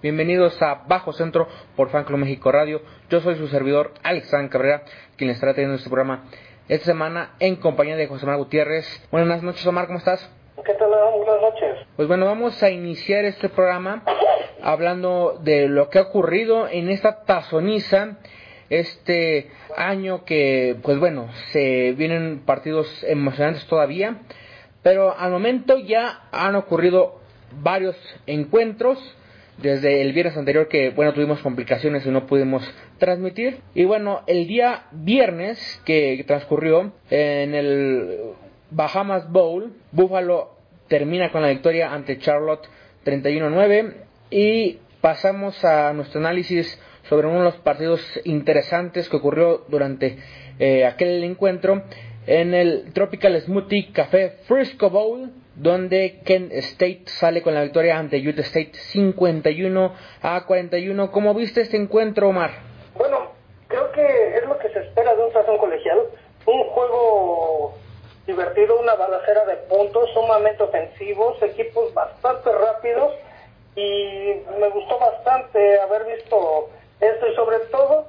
Bienvenidos a Bajo Centro por Fanclub México Radio. Yo soy su servidor Alexandre Cabrera, quien les estará teniendo este programa esta semana en compañía de José Manuel Gutiérrez. Buenas noches, Omar, ¿cómo estás? ¿Qué tal? Buenas noches. Pues bueno, vamos a iniciar este programa hablando de lo que ha ocurrido en esta tazoniza este año que, pues bueno, se vienen partidos emocionantes todavía, pero al momento ya han ocurrido varios encuentros desde el viernes anterior que, bueno, tuvimos complicaciones y no pudimos transmitir. Y bueno, el día viernes que transcurrió en el Bahamas Bowl, Buffalo termina con la victoria ante Charlotte 31-9 y pasamos a nuestro análisis sobre uno de los partidos interesantes que ocurrió durante eh, aquel encuentro en el Tropical Smoothie Café Frisco Bowl donde Kent State sale con la victoria ante Utah State 51 a 41. ¿Cómo viste este encuentro, Omar? Bueno, creo que es lo que se espera de un sazón colegial. Un juego divertido, una balacera de puntos, sumamente ofensivos, equipos bastante rápidos y me gustó bastante haber visto esto y sobre todo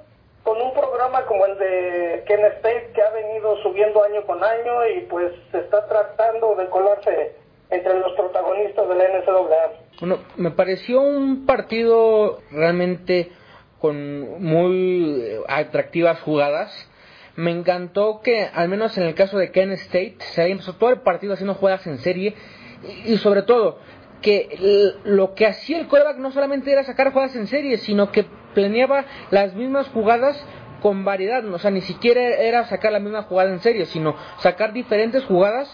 con un programa como el de Kent State que ha venido subiendo año con año y pues se está tratando de colarse entre los protagonistas de la NCAA. Bueno, me pareció un partido realmente con muy atractivas jugadas. Me encantó que, al menos en el caso de Kent State, se había empezado todo el partido haciendo jugadas en serie y, sobre todo que lo que hacía el coreback no solamente era sacar jugadas en serie, sino que planeaba las mismas jugadas con variedad. O sea, ni siquiera era sacar la misma jugada en serie, sino sacar diferentes jugadas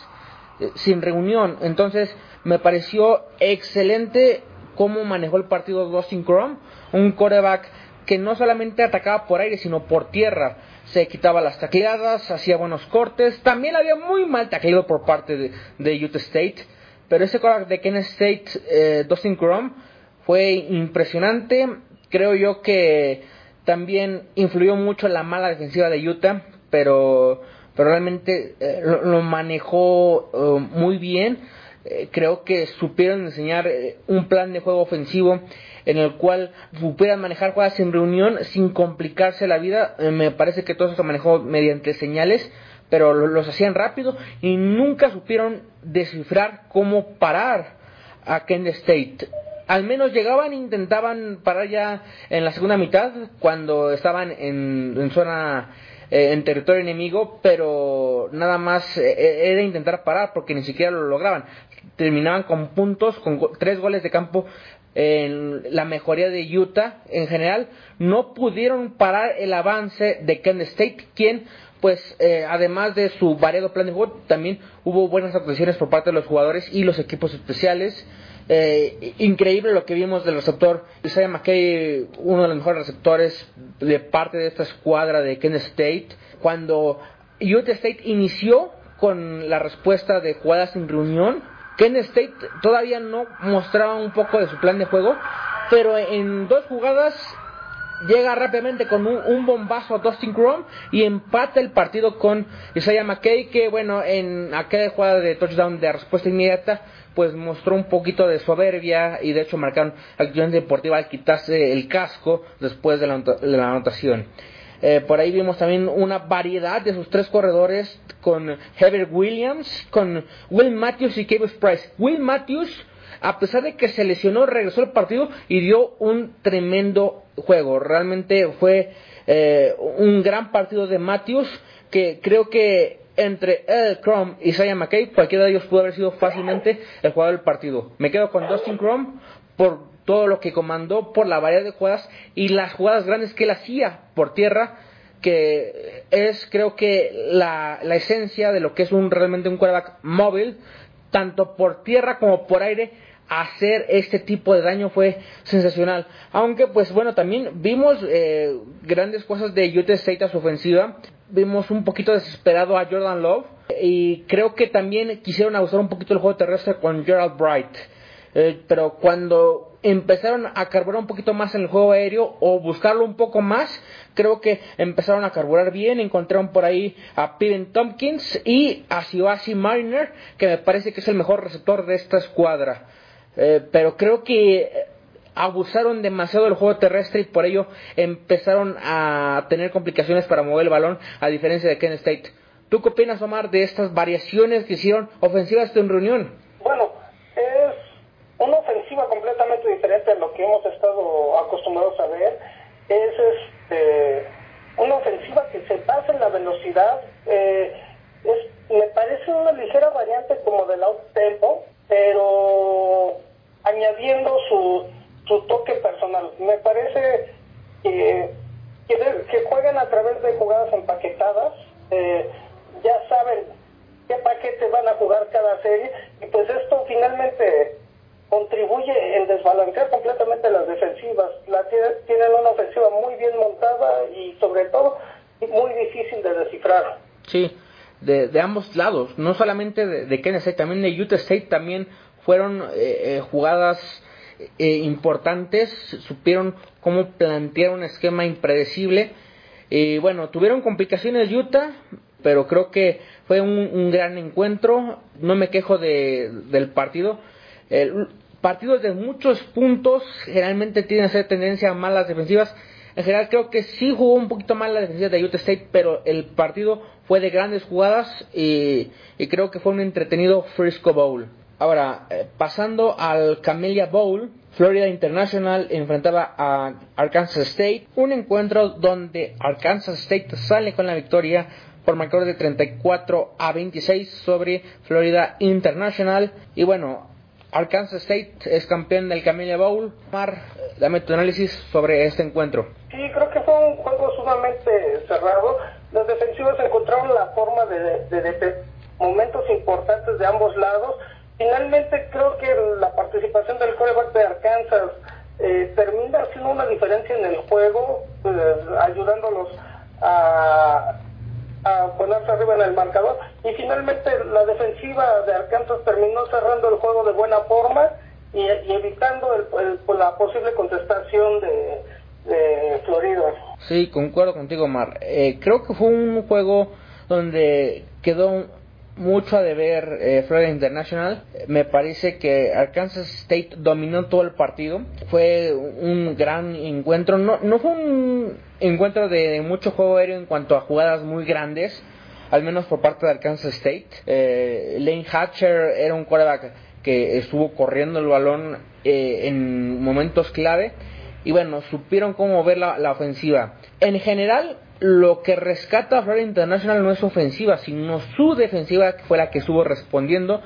eh, sin reunión. Entonces, me pareció excelente cómo manejó el partido Dustin Crum, un coreback que no solamente atacaba por aire, sino por tierra. Se quitaba las tacleadas, hacía buenos cortes. También había muy mal tacleado por parte de, Utah State. Pero ese coreback de Kent State, eh, Dustin Crum, fue impresionante. Creo yo que también influyó mucho la mala defensiva de Utah, pero pero realmente eh, lo, manejó eh, muy bien. Eh, creo que supieron enseñar un plan de juego ofensivo en el cual supieran manejar jugadas en reunión sin complicarse la vida. me parece que todo eso se manejó mediante señales, pero los hacían rápido y nunca supieron descifrar cómo parar a Kent State al menos llegaban e intentaban parar ya en la segunda mitad cuando estaban en, en zona eh, en territorio enemigo, pero nada más eh, eh, era intentar parar porque ni siquiera lo lograban. Terminaban con puntos, con tres goles de campo en la mejoría de Utah en general. No pudieron parar el avance de Kent State, quien pues además de su variado plan de juego, también hubo buenas actuaciones por parte de los jugadores y los equipos especiales. Eh, increíble lo que vimos del receptor Isaiah McKay, uno de los mejores receptores de parte de esta escuadra de Kent State. Cuando Utah State inició con la respuesta de jugadas sin reunión, Kent State todavía no mostraba un poco de su plan de juego, pero en dos jugadas llega rápidamente con un, bombazo a Dustin Chrome y empata el partido con Isaiah McKay, que bueno, en aquella jugada de touchdown de respuesta inmediata pues mostró un poquito de soberbia y de hecho marcaron acción deportiva al quitarse el casco después de la, anotación. Eh, por ahí vimos también una variedad de sus tres corredores con Heather Williams, con Will Matthews y Kevin Price. Will Matthews, a pesar de que se lesionó, regresó al partido y dio un tremendo juego. Realmente fue eh, un gran partido de Matthews que creo que entre Ed Crum y Isaiah McKay, cualquiera de ellos pudo haber sido fácilmente el jugador del partido. Me quedo con Dustin Crum por todo lo que comandó, por la variedad de jugadas y las jugadas grandes que él hacía por tierra, que es creo que la, la esencia de lo que es un realmente un quarterback móvil, tanto por tierra como por aire, hacer este tipo de daño fue sensacional. Aunque, pues bueno, también vimos eh, grandes cosas de Utah State a su ofensiva. Vimos un poquito desesperado a Jordan Love. Y creo que también quisieron abusar un poquito el juego terrestre con Gerald Bright. Eh, pero cuando empezaron a carburar un poquito más en el juego aéreo o buscarlo un poco más, creo que empezaron a carburar bien, encontraron por ahí a Piven Tompkins y a Siwasi Mariner, que me parece que es el mejor receptor de esta escuadra. Eh, pero creo que abusaron demasiado del juego terrestre y por ello empezaron a tener complicaciones para mover el balón, a diferencia de Kent State. ¿Tú qué opinas, Omar, de estas variaciones que hicieron ofensivas en reunión? Bueno, es una ofensiva completamente diferente a lo que hemos estado acostumbrados a ver. Es este, una ofensiva que se basa en la velocidad. Eh, me parece una ligera variante como del out tempo, pero añadiendo su, su toque personal. Me parece que, que, juegan a través de jugadas empaquetadas. Eh, ya saben qué paquete van a jugar cada serie y pues esto finalmente contribuye en desbalancear completamente las defensivas. La tienen una ofensiva muy bien montada y sobre todo muy difícil de descifrar. Sí, de, ambos lados, no solamente de, de State, también de Utah State también fueron eh, eh, jugadas eh, importantes, supieron cómo plantear un esquema impredecible. Y bueno, tuvieron complicaciones Utah, pero creo que fue un, gran encuentro. No me quejo de, del partido. El, partidos de muchos puntos generalmente tienen a ser tendencia a malas defensivas. En general creo que sí jugó un poquito mal la defensiva de Utah State, pero el partido fue de grandes jugadas y, y creo que fue un entretenido Frisco Bowl. Ahora, eh, pasando al Camellia Bowl, Florida International enfrentaba a Arkansas State, un encuentro donde Arkansas State sale con la victoria por marcador de 34 a 26 sobre Florida International. Y bueno, Arkansas State es campeón del Camellia Bowl. Mar, dame tu análisis sobre este encuentro. Sí, creo que fue un juego sumamente cerrado. Los defensivos encontraron la forma de, de momentos importantes de ambos lados Finalmente creo que la participación del coreback de Arkansas eh, termina haciendo una diferencia en el juego, pues, ayudándolos a, ponerse arriba en el marcador. Y finalmente la defensiva de Arkansas terminó cerrando el juego de buena forma y, evitando la posible contestación de, de Florida. Sí, concuerdo contigo, Mar. Eh, creo que fue un juego donde quedó mucho a deber eh, Florida International. Me parece que Arkansas State dominó todo el partido. Fue un gran encuentro. No, no fue un encuentro de, mucho juego aéreo en cuanto a jugadas muy grandes, al menos por parte de Arkansas State. Eh, Lane Hatcher era un quarterback que estuvo corriendo el balón eh, en momentos clave. Y bueno, supieron cómo ver la, ofensiva. En general, lo que rescata a Florida International no es ofensiva, sino su defensiva, que fue la que estuvo respondiendo.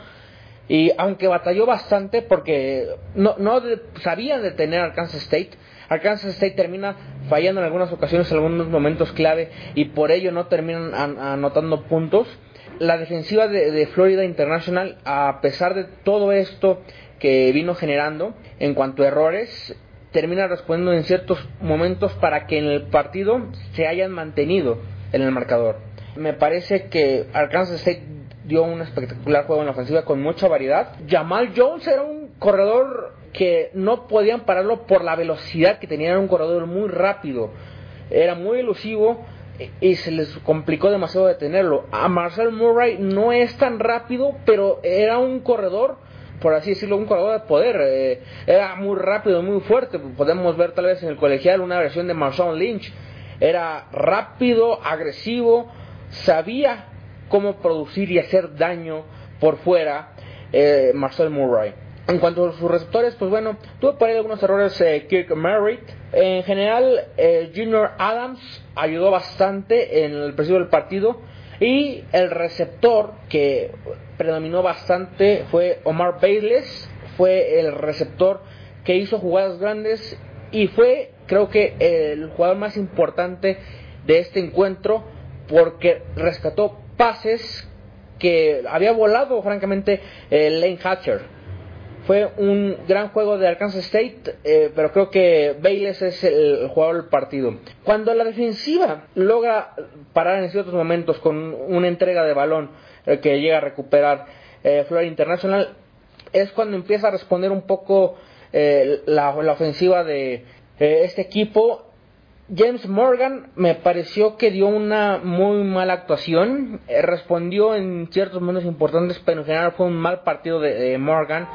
Y aunque batalló bastante, porque no, no sabían detener a Arkansas State, Arkansas State termina fallando en algunas ocasiones, en algunos momentos clave, y por ello no terminan anotando puntos. La defensiva de, de Florida International, a pesar de todo esto que vino generando en cuanto a errores, termina respondiendo en ciertos momentos para que en el partido se hayan mantenido en el marcador. Me parece que Arkansas State dio un espectacular juego en la ofensiva con mucha variedad. Jamal Jones era un corredor que no podían pararlo por la velocidad que tenía, era un corredor muy rápido, era muy elusivo y se les complicó demasiado detenerlo. A Marcel Murray no es tan rápido, pero era un corredor por así decirlo, un corredor de poder. Eh, era muy rápido, muy fuerte. Podemos ver tal vez en el colegial una versión de Marshawn Lynch. Era rápido, agresivo, sabía cómo producir y hacer daño por fuera eh, Marcel Murray. En cuanto a sus receptores, pues bueno, tuvo por ahí algunos errores eh, Kirk Merritt. En general, eh, Junior Adams ayudó bastante en el principio del partido. Y el receptor que predominó bastante fue Omar Bayless, fue el receptor que hizo jugadas grandes y fue creo que el jugador más importante de este encuentro porque rescató pases que había volado francamente el Lane Hatcher. Fue un gran juego de Arkansas State, eh, pero creo que Bayless es el jugador del partido. Cuando la defensiva logra parar en ciertos momentos con una entrega de balón eh, que llega a recuperar eh, Florida International, es cuando empieza a responder un poco la, ofensiva de este equipo James Morgan me pareció que dio una muy mala actuación, respondió en ciertos momentos importantes, pero en general fue un mal partido de Morgan.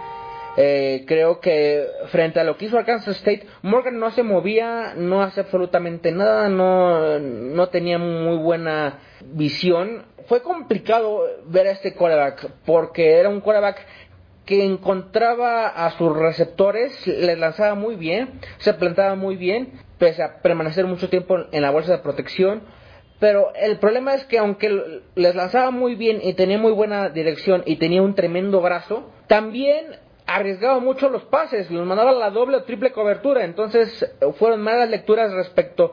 Eh, creo que frente a lo que hizo Arkansas State, Morgan no se movía, no hace absolutamente nada, no, no tenía muy buena visión. Fue complicado ver a este quarterback porque era un quarterback que encontraba a sus receptores, les lanzaba muy bien, se plantaba muy bien, pese a permanecer mucho tiempo en la bolsa de protección. Pero el problema es que aunque les lanzaba muy bien y tenía muy buena dirección y tenía un tremendo brazo, también arriesgaba mucho los pases, los mandaba a la doble o triple cobertura, entonces fueron malas lecturas respecto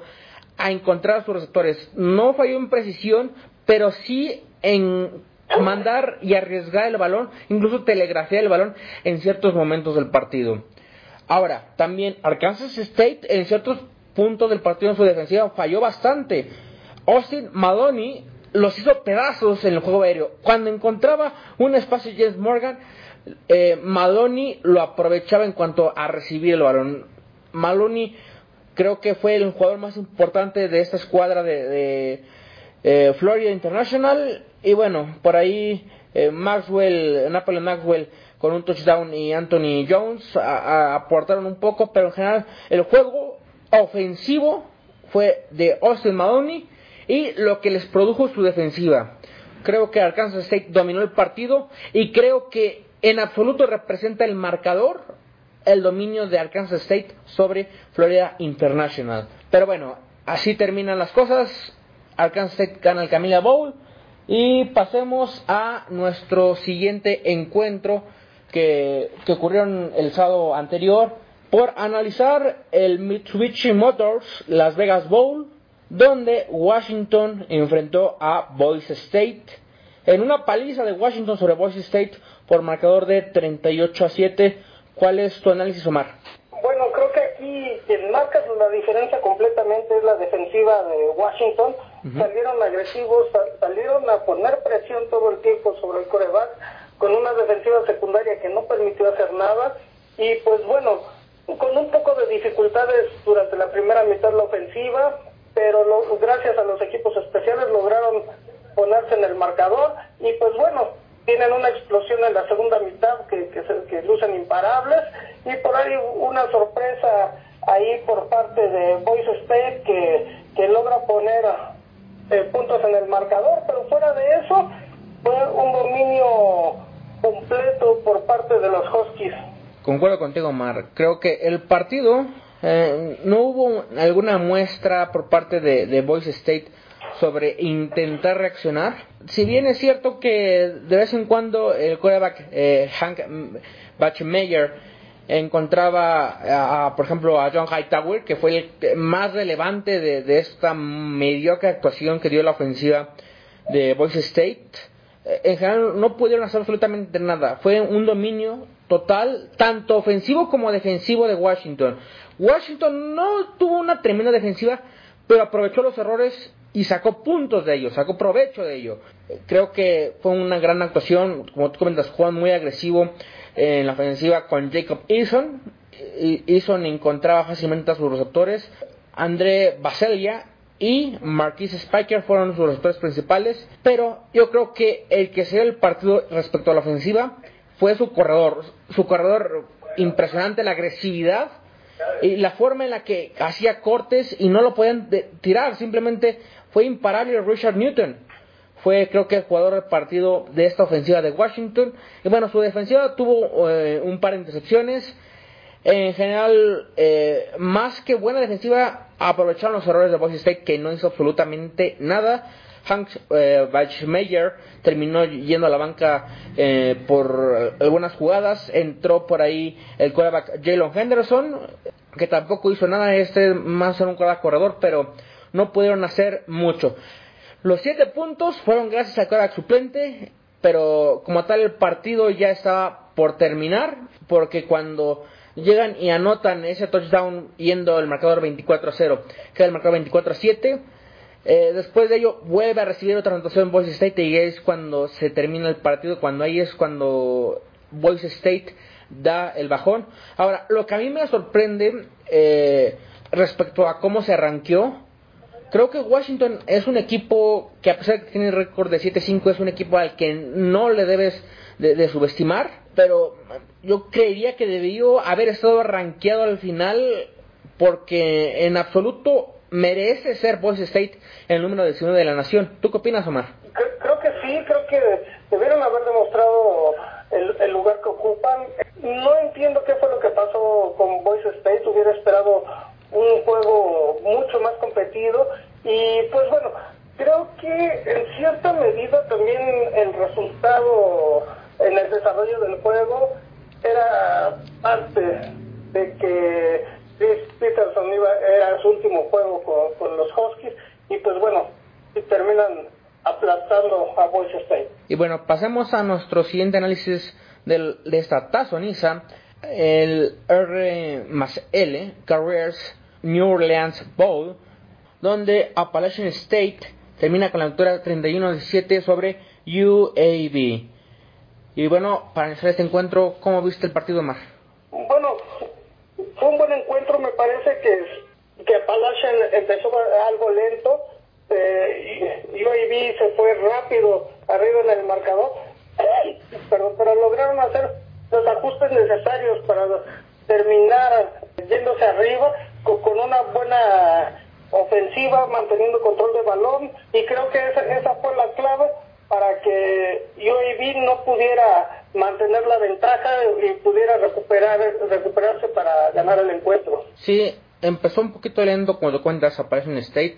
a encontrar a sus receptores. No falló en precisión, pero sí en mandar y arriesgar el balón, incluso telegrafiar el balón en ciertos momentos del partido. Ahora, también Arkansas State en ciertos puntos del partido en su defensiva falló bastante. Austin Madoni los hizo pedazos en el juego aéreo. Cuando encontraba un espacio James Morgan, eh, lo aprovechaba en cuanto a recibir el balón. Maloney creo que fue el jugador más importante de esta escuadra de, eh, Florida International. Y bueno, por ahí eh, Maxwell, Maxwell con un touchdown y Anthony Jones aportaron un poco, pero en general el juego ofensivo fue de Austin Maloney y lo que les produjo su defensiva. Creo que Arkansas State dominó el partido y creo que en absoluto representa el marcador el dominio de Arkansas State sobre Florida International. Pero bueno, así terminan las cosas. Arkansas State gana el Camilla Bowl. Y pasemos a nuestro siguiente encuentro que, que ocurrió el sábado anterior por analizar el Mitsubishi Motors Las Vegas Bowl, donde Washington enfrentó a Boise State en una paliza de Washington sobre Boise State por marcador de 38 a 7. ¿Cuál es tu análisis, Omar? Bueno, creo que aquí quien marca la diferencia completamente es la defensiva de Washington. Salieron agresivos, salieron a poner presión todo el tiempo sobre el coreback, con una defensiva secundaria que no permitió hacer nada. Y pues bueno, con un poco de dificultades durante la primera mitad la ofensiva, pero gracias a los equipos especiales lograron ponerse en el marcador y pues bueno, tienen una explosión en la segunda mitad que, que, que lucen imparables y por ahí una sorpresa ahí por parte de Boise State que, que logra poner eh, puntos en el marcador, pero fuera de eso fue un dominio completo por parte de los Huskies. Concuerdo contigo, Mar. Creo que el partido eh, no hubo alguna muestra por parte de, de Boise State sobre intentar reaccionar. Si bien es cierto que de vez en cuando el quarterback eh, Hank Bachmeyer encontraba, a, por ejemplo, a John Hightower, que fue el más relevante de, esta mediocre actuación que dio la ofensiva de Boise State. Eh, en general no pudieron hacer absolutamente nada. Fue un dominio total, tanto ofensivo como defensivo de Washington. Washington no tuvo una tremenda defensiva, pero aprovechó los errores y sacó puntos de ello, sacó provecho de ello. Creo que fue una gran actuación, como tú comentas, Juan muy agresivo en la ofensiva con Jacob Eason. Eason encontraba fácilmente a sus receptores. André Baselia y Marquise Spiker fueron sus receptores principales, pero yo creo que el que se dio el partido respecto a la ofensiva fue su corredor, su corredor impresionante, la agresividad y la forma en la que hacía cortes y no lo podían tirar, simplemente fue imparable Richard Newton. Fue creo que el jugador del partido de esta ofensiva de Washington. Y bueno, su defensiva tuvo eh, un par de intercepciones. En general, eh, más que buena defensiva, aprovecharon los errores de Boise State que no hizo absolutamente nada. Hank eh, terminó yendo a la banca eh, por algunas jugadas. Entró por ahí el quarterback Jalen Henderson, que tampoco hizo nada. Este más en un quarterback corredor, pero no pudieron hacer mucho. Los siete puntos fueron gracias al quarterback suplente, pero como tal el partido ya estaba por terminar, porque cuando llegan y anotan ese touchdown yendo el marcador 24 a 0, queda el marcador 24 a 7. Eh, después de ello vuelve a recibir otra anotación Boise State y es cuando se termina el partido, cuando ahí es cuando Boise State da el bajón. Ahora, lo que a mí me sorprende eh, respecto a cómo se arranqueó, creo que Washington es un equipo que a pesar de que tiene récord de 7-5 es un equipo al que no le debes de, subestimar, pero yo creería que debió haber estado arranqueado al final porque en absoluto merece ser Boise State el número 19 de la nación. ¿Tú qué opinas, Omar? Creo, que sí, creo que debieron haber demostrado el, lugar que ocupan. No entiendo qué fue lo que pasó con Boise State. Hubiera esperado un juego mucho más competido y pues bueno, creo que en cierta medida también el resultado en el desarrollo del juego era parte de que Chris Peterson iba, era su último juego con, los Huskies y pues bueno, y terminan aplastando a Boise State. Y bueno, pasemos a nuestro siguiente análisis de esta tazoniza, el R más L, Careers New Orleans Bowl, donde Appalachian State termina con la victoria 31-17 sobre UAB. Y bueno, para iniciar este encuentro, ¿cómo viste el partido, más? Fue un buen encuentro, me parece que, que Appalachian empezó algo lento, eh, UAB se fue rápido arriba en el marcador, perdón, pero lograron hacer los ajustes necesarios para terminar yéndose arriba con, una buena ofensiva, manteniendo control de balón y creo que esa, esa fue la clave para que UAB no pudiera mantener la ventaja y pudiera recuperar recuperarse para ganar el encuentro. Sí, empezó un poquito lento cuando cuentas Appalachian State,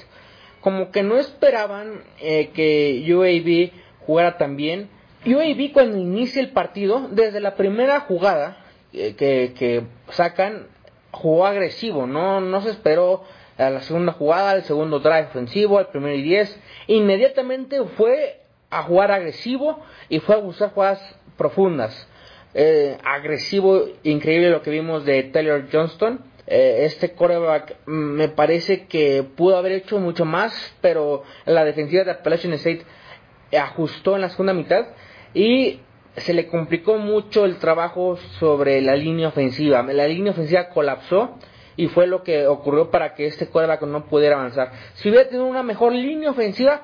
como que no esperaban eh, que UAB jugara tan bien. UAB cuando inicia el partido, desde la primera jugada eh, que, que sacan, jugó agresivo, no, no se esperó a la segunda jugada, al segundo drive ofensivo, al primer y diez, inmediatamente fue a jugar agresivo y fue a buscar jugadas profundas. Eh, agresivo, increíble lo que vimos de Taylor Johnston. Eh, este quarterback mm, me parece que pudo haber hecho mucho más, pero la defensiva de Appalachian State ajustó en la segunda mitad y se le complicó mucho el trabajo sobre la línea ofensiva. La línea ofensiva colapsó y fue lo que ocurrió para que este quarterback no pudiera avanzar. Si hubiera tenido una mejor línea ofensiva,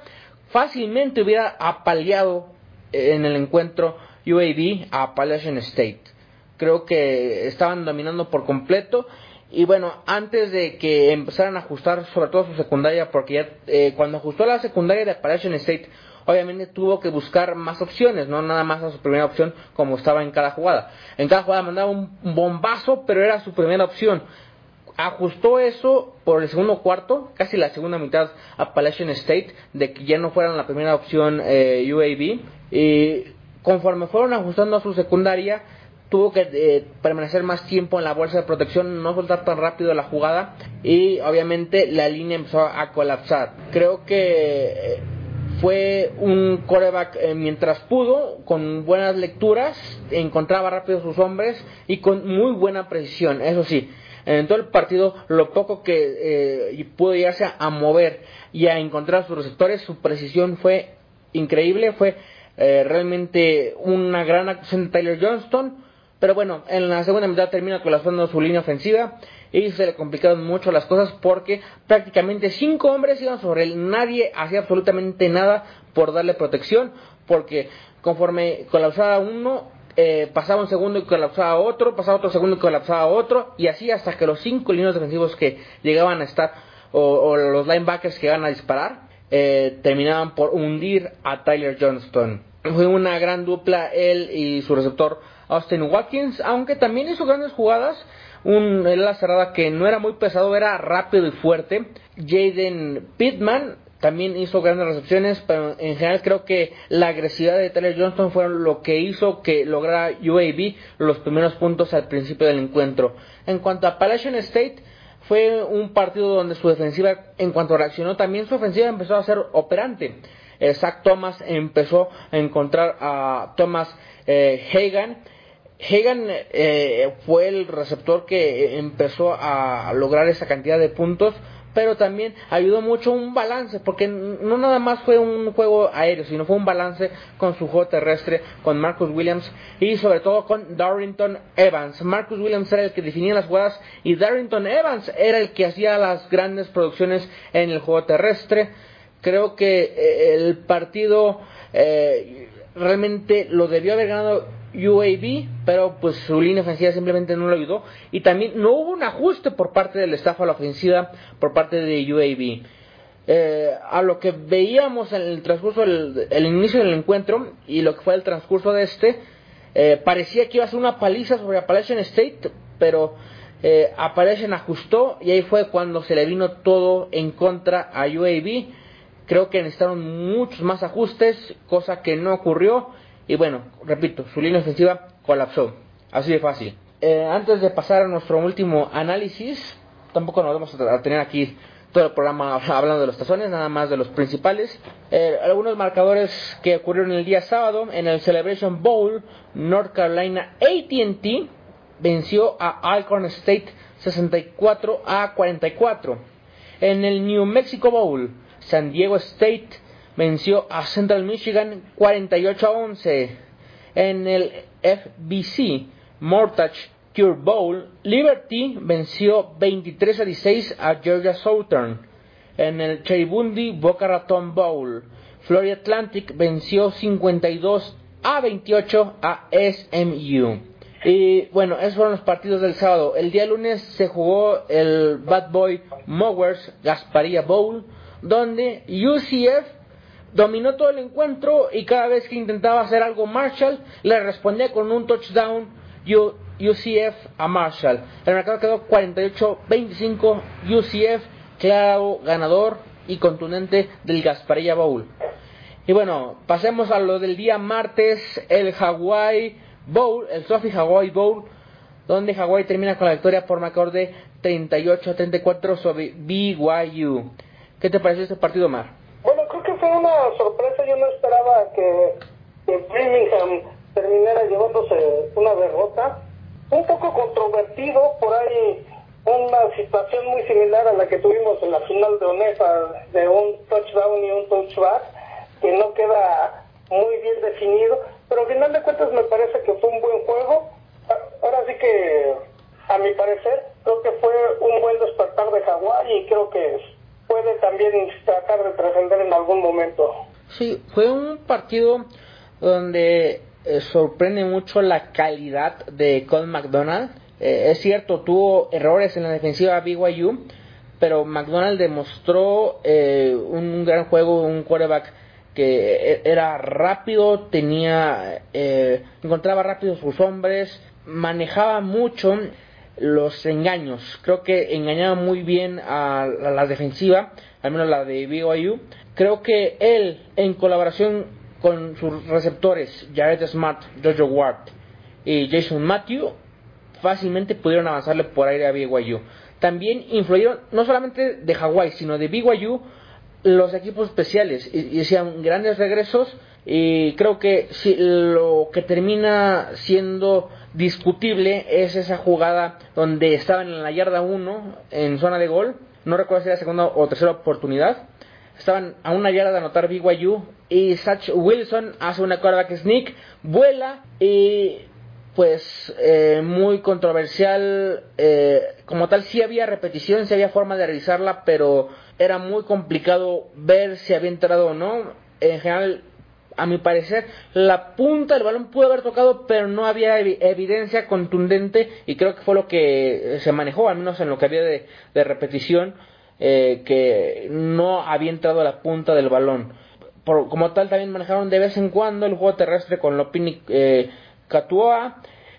fácilmente hubiera apaleado en el encuentro UAB a Appalachian State. Creo que estaban dominando por completo. Y bueno, antes de que empezaran a ajustar sobre todo su secundaria, porque ya eh, cuando ajustó la secundaria de Appalachian State, obviamente tuvo que buscar más opciones, no nada más a su primera opción como estaba en cada jugada. En cada jugada mandaba un bombazo, pero era su primera opción. Ajustó eso por el segundo cuarto, casi la segunda mitad a Appalachian State, de que ya no fueran la primera opción eh, UAB. Y conforme fueron ajustando a su secundaria, tuvo que eh, permanecer más tiempo en la bolsa de protección, no soltar tan rápido la jugada y obviamente la línea empezó a colapsar. Creo que eh, fue un coreback eh, mientras pudo, con buenas lecturas, encontraba rápido sus hombres y con muy buena precisión. Eso sí, en todo el partido, lo poco que eh, pudo llegarse a, mover y a encontrar sus receptores, su precisión fue increíble, fue eh, realmente una gran actuación de Tyler Johnston. Pero bueno, en la segunda mitad termina colapsando su línea ofensiva y se le complicaron mucho las cosas porque prácticamente cinco hombres iban sobre él, nadie hacía absolutamente nada por darle protección, porque conforme colapsaba uno, eh, pasaba un segundo y colapsaba otro, pasaba otro segundo y colapsaba otro, y así hasta que los cinco líneas defensivos que llegaban a estar, o, los linebackers que iban a disparar, eh, terminaban por hundir a Tyler Johnston. Fue una gran dupla él y su receptor Austin Watkins, aunque también hizo grandes jugadas un la cerrada que no era muy pesado, era rápido y fuerte. Jaden Pittman también hizo grandes recepciones, pero en general creo que la agresividad de Taylor Johnston fue lo que hizo que lograra UAB los primeros puntos al principio del encuentro. En cuanto a Appalachian State, fue un partido donde su defensiva, en cuanto reaccionó, también su ofensiva empezó a ser operante. Zach Thomas empezó a encontrar a Thomas eh, Hagan Hagan eh, fue el receptor que empezó a lograr esa cantidad de puntos, pero también ayudó mucho un balance, porque no nada más fue un juego aéreo, sino fue un balance con su juego terrestre, con Marcus Williams y sobre todo con Darrington Evans. Marcus Williams era el que definía las jugadas y Darrington Evans era el que hacía las grandes producciones en el juego terrestre. Creo que eh, el partido eh, realmente lo debió haber ganado UAB, pero pues su línea ofensiva simplemente no lo ayudó. Y también no hubo un ajuste por parte del staff a la ofensiva por parte de UAB. Eh, a lo que veíamos en el transcurso del el inicio del encuentro y lo que fue el transcurso de este, eh, parecía que iba a ser una paliza sobre Appalachian State, pero eh, Appalachian ajustó y ahí fue cuando se le vino todo en contra a UAB. Creo que necesitaron muchos más ajustes, cosa que no ocurrió y bueno, repito, su línea ofensiva colapsó. Así de fácil. Eh, antes de pasar a nuestro último análisis, tampoco nos vamos a tener aquí todo el programa hablando de los tazones, nada más de los principales. Eh, algunos marcadores que ocurrieron el día sábado en el Celebration Bowl, North Carolina ATT venció a Alcorn State 64 a 44. En el New Mexico Bowl, San Diego State venció a Central Michigan 48 a 11. En el FBC Mortgage Cure Bowl, Liberty venció 23 a 16 a Georgia Southern. En el Cheribundi Boca Raton Bowl, Florida Atlantic venció 52 a 28 a SMU. Y bueno, esos fueron los partidos del sábado. El día lunes se jugó el Bad Boy Mowers Gasparilla Bowl, donde UCF dominó todo el encuentro y cada vez que intentaba hacer algo Marshall le respondía con un touchdown UCF a Marshall. El mercado quedó 48-25 UCF, claro ganador y contundente del Gasparilla Bowl. Y bueno, pasemos a lo del día martes, el Hawaii Bowl, el Sophie Hawaii Bowl, donde Hawaii termina con la victoria por marcador de 38-34 sobre BYU. ¿Qué te pareció este partido, Mar? Una sorpresa, yo no esperaba que, que Birmingham terminara llevándose una derrota. Un poco controvertido, por ahí una situación muy similar a la que tuvimos en la final de ONEFA, de un touchdown y un touchback, que no queda muy bien definido, pero al final de cuentas me parece que fue un buen juego. Ahora sí que, a mi parecer, creo que fue un buen despertar de Hawái y creo que puede también tratar de trascender en algún momento. Sí, fue un partido donde eh, sorprende mucho la calidad de Colin McDonald. Eh, es cierto, tuvo errores en la defensiva BYU, pero McDonald demostró eh, un, gran juego, un quarterback que e, era rápido, tenía, encontraba rápido sus hombres, manejaba mucho los engaños. Creo que engañaba muy bien a, la defensiva, al menos la de BYU. Creo que él, en colaboración con sus receptores, Jared Smart, Jojo Ward y Jason Matthew, fácilmente pudieron avanzarle por aire a BYU. También influyeron, no solamente de Hawái, sino de BYU, los equipos especiales. Y, hacían grandes regresos. Y creo que si, lo que termina siendo discutible es esa jugada donde estaban en la yarda 1 en zona de gol. No recuerdo si era segunda o tercera oportunidad. Estaban a una yarda de anotar BYU y Satch Wilson hace una quarterback sneak, vuela y pues eh, muy controversial. Eh, como tal, sí había repetición, sí había forma de realizarla, pero era muy complicado ver si había entrado o no. En general, a mi parecer, la punta del balón pudo haber tocado, pero no había evidencia contundente y creo que fue lo que se manejó, al menos en lo que había de, repetición, eh, que no había entrado a la punta del balón. Por, como tal, también manejaron de vez en cuando el juego terrestre con Lopini eh,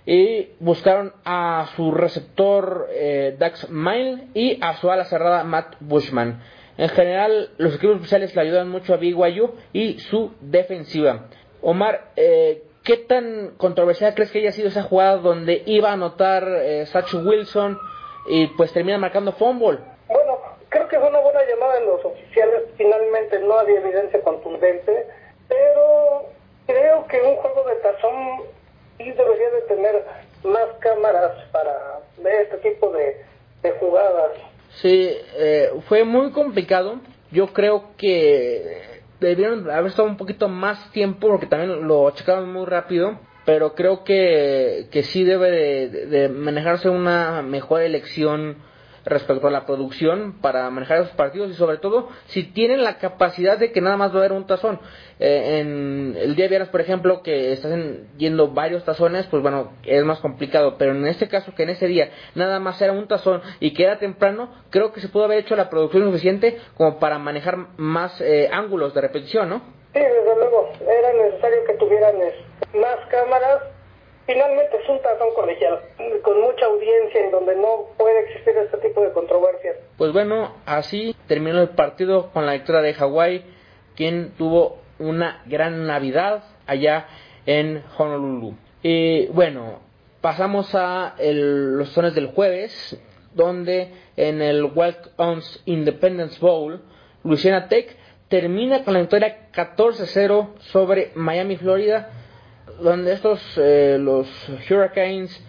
y buscaron a su receptor eh, Dax Mile y a su ala cerrada Matt Bushman. En general, los equipos especiales le ayudan mucho a BYU y su defensiva. Omar, eh, ¿qué tan controversial crees que haya sido esa jugada donde iba a anotar eh, Wilson y pues termina marcando fumble? Bueno, creo que fue una buena llamada de los oficiales. Finalmente no había evidencia contundente, pero creo que un juego de tazón sí debería de tener más cámaras para ver este tipo de, jugadas. Sí, eh, fue muy complicado. Yo creo que debieron haber estado un poquito más tiempo porque también lo checaron muy rápido pero creo que, que sí debe de, manejarse una mejor elección respecto a la producción para manejar esos partidos y sobre todo si tienen la capacidad de que nada más va a haber un tazón. Eh, en el día viernes, por ejemplo, que están yendo varios tazones, pues bueno, es más complicado, pero en este caso que en ese día nada más era un tazón y queda temprano, creo que se pudo haber hecho la producción suficiente como para manejar más eh, ángulos de repetición, ¿no? Sí, desde luego, era necesario que tuvieran más cámaras. Finalmente es un tazón colegial, con mucha audiencia y donde no puede existir este tipo de controversias. Pues bueno, así terminó el partido con la victoria de Hawái, quien tuvo una gran Navidad allá en Honolulu. Y bueno, pasamos a los zones del jueves, donde en el Welcomes Independence Bowl, Louisiana Tech termina con la victoria 14-0 sobre Miami, Florida, donde estos, eh, los Hurricanes,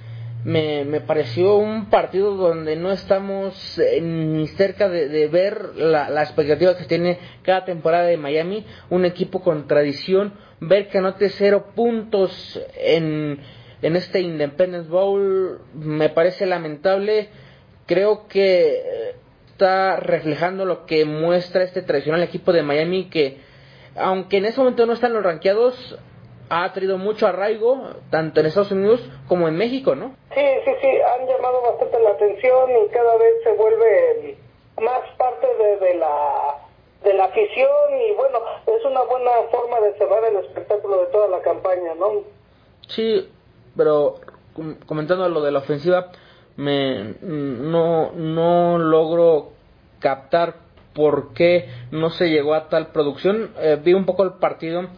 me, me, pareció un partido donde no estamos eh, ni cerca de, ver la, la, expectativa que tiene cada temporada de Miami, un equipo con tradición, ver que anote cero puntos en, en este Independence Bowl me parece lamentable, creo que eh, está reflejando lo que muestra este tradicional equipo de Miami que aunque en ese momento no están los rankeados, ha traído mucho arraigo, tanto en Estados Unidos como en México, ¿no? Sí, sí, sí, han llamado bastante la atención y cada vez se vuelve más parte de, la de la afición y bueno, es una buena forma de cerrar el espectáculo de toda la campaña, ¿no? Sí, pero comentando lo de la ofensiva, me no no logro captar por qué no se llegó a tal producción. Eh, vi un poco el partido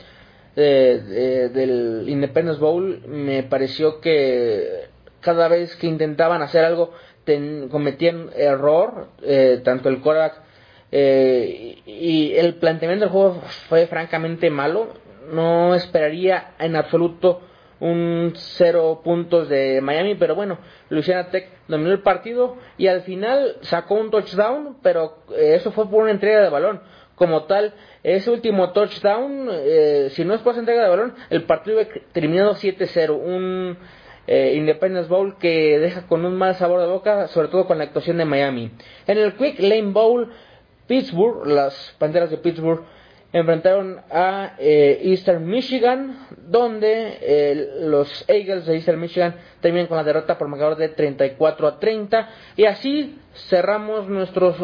del Independence Bowl, me pareció que cada vez que intentaban hacer algo cometían error, eh, tanto el Korak eh, y el planteamiento del juego fue francamente malo. No esperaría en absoluto un cero puntos de Miami, pero bueno, Louisiana Tech dominó el partido y al final sacó un touchdown, pero eh, eso fue por una entrega de balón. Como tal, ese último touchdown, eh, si no es por entrega de balón, el partido terminado 7-0. Un eh, Independence Bowl que deja con un mal sabor de boca, sobre todo con la actuación de Miami. En el Quick Lane Bowl, Pittsburgh, las Panteras de Pittsburgh, enfrentaron a eh, Eastern Michigan, donde los Eagles de Eastern Michigan terminan con la derrota por marcador de 34 a 30. Y así cerramos nuestros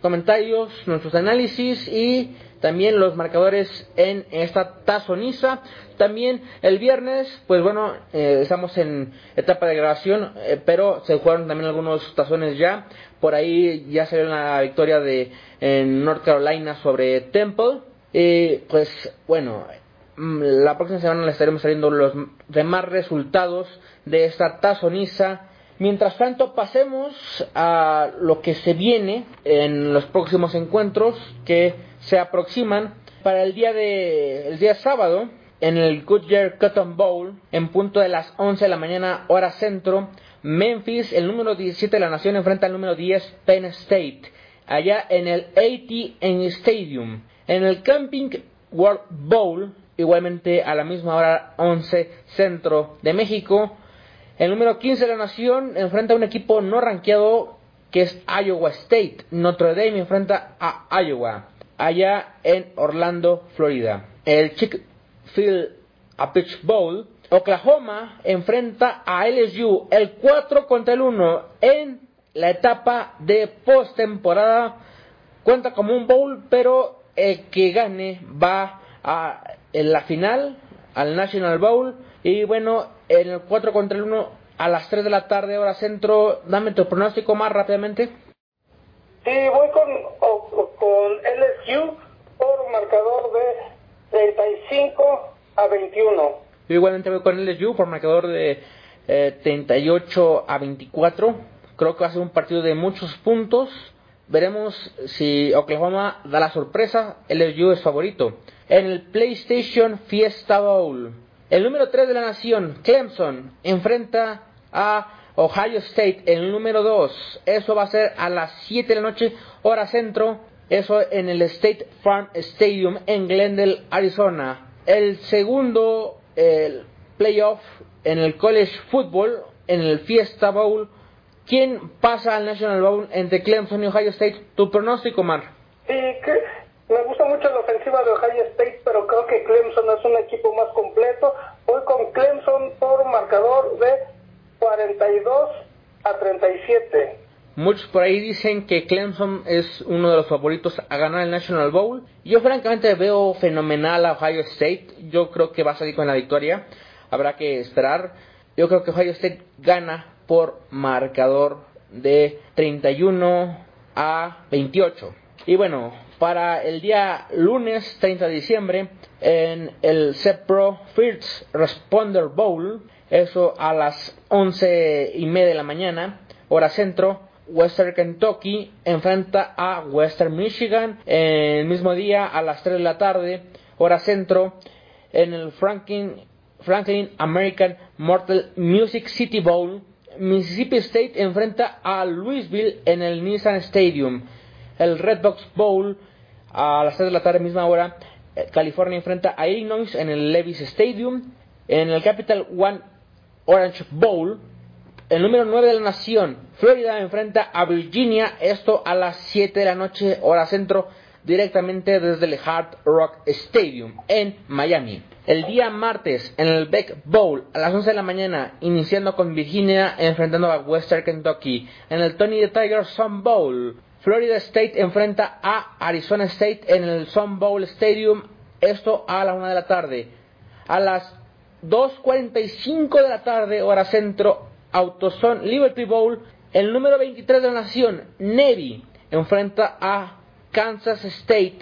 comentarios, nuestros análisis y también los marcadores en esta tazoniza. También el viernes, pues bueno, eh, estamos en etapa de grabación, eh, pero se jugaron también algunos tazones ya. Por ahí ya salió la victoria de en North Carolina sobre Temple. Y pues bueno, mm, la próxima semana les estaremos saliendo los demás resultados de esta tazoniza Mientras tanto, pasemos a lo que se viene en los próximos encuentros que se aproximan para el día de el día sábado en el Goodyear Cotton Bowl en punto de las 11 de la mañana hora centro. Memphis, el número 17 de la nación, enfrenta al número 10 Penn State, allá en el AT&T Stadium. En el Camping World Bowl, igualmente a la misma hora 11 centro de México, el número 15 de la nación enfrenta a un equipo no rankeado que es Iowa State. Notre Dame enfrenta a Iowa, allá en Orlando, Florida. El Chick-fil a Pitch Bowl. Oklahoma enfrenta a LSU el 4 contra el 1 en la etapa de postemporada. Cuenta como un bowl, pero el que gane va a la final al National Bowl. Y bueno, en el 4 contra el 1 a las 3 de la tarde, hora centro. Dame tu pronóstico más rápidamente. Sí, voy con, con LSU por marcador de 35 a 21. Yo igualmente voy con LSU por marcador de 38 eh, a 24. Creo que va a ser un partido de muchos puntos. Veremos si Oklahoma da la sorpresa. LSU es favorito. En el PlayStation Fiesta Bowl El número 3 de la nación, Clemson, enfrenta a Ohio State, el número 2. Eso va a ser a las 7 de la noche, hora centro. Eso en el State Farm Stadium en Glendale, Arizona. El segundo playoff en el College Football, en el Fiesta Bowl. ¿Quién pasa al National Bowl entre Clemson y Ohio State? ¿Tu pronóstico, Mar? Sí, que me gusta mucho la ofensiva de Ohio State, pero creo que Clemson es un equipo más completo. Voy con Clemson por marcador de 42 a 37. Muchos por ahí dicen que Clemson es uno de los favoritos a ganar el National Bowl. Yo francamente veo fenomenal a Ohio State. Yo creo que va a salir con la victoria. Habrá que esperar. Yo creo que Ohio State gana por marcador de 31 a 28. Y bueno, para el día lunes 30 de diciembre en el CEPRO First Responder Bowl, eso a las 11 y media de la mañana, hora centro, Western Kentucky enfrenta a Western Michigan el mismo día a las 3 de la tarde, hora centro, en el Franklin, Franklin American Mortal Music City Bowl. Mississippi State enfrenta a Louisville en el Nissan Stadium. El Redbox Bowl a las 3 de la tarde, misma hora. Eh, California enfrenta a Illinois en el Levis Stadium. En el Capital One Orange Bowl, el número 9 de la nación, Florida, enfrenta a Virginia. Esto a las 7 de la noche, hora centro, directamente desde el Hard Rock Stadium en Miami. El día martes, en el Beck Bowl, a las 11 de la mañana, iniciando con Virginia enfrentando a Western Kentucky. En el Tony the Tiger Sun Bowl, Florida State enfrenta a Arizona State en el Sun Bowl Stadium. Esto a la 1 de la tarde. A las 2.45 de la tarde, hora centro, Autoson Liberty Bowl, el número 23 de la nación, Navy, enfrenta a Kansas State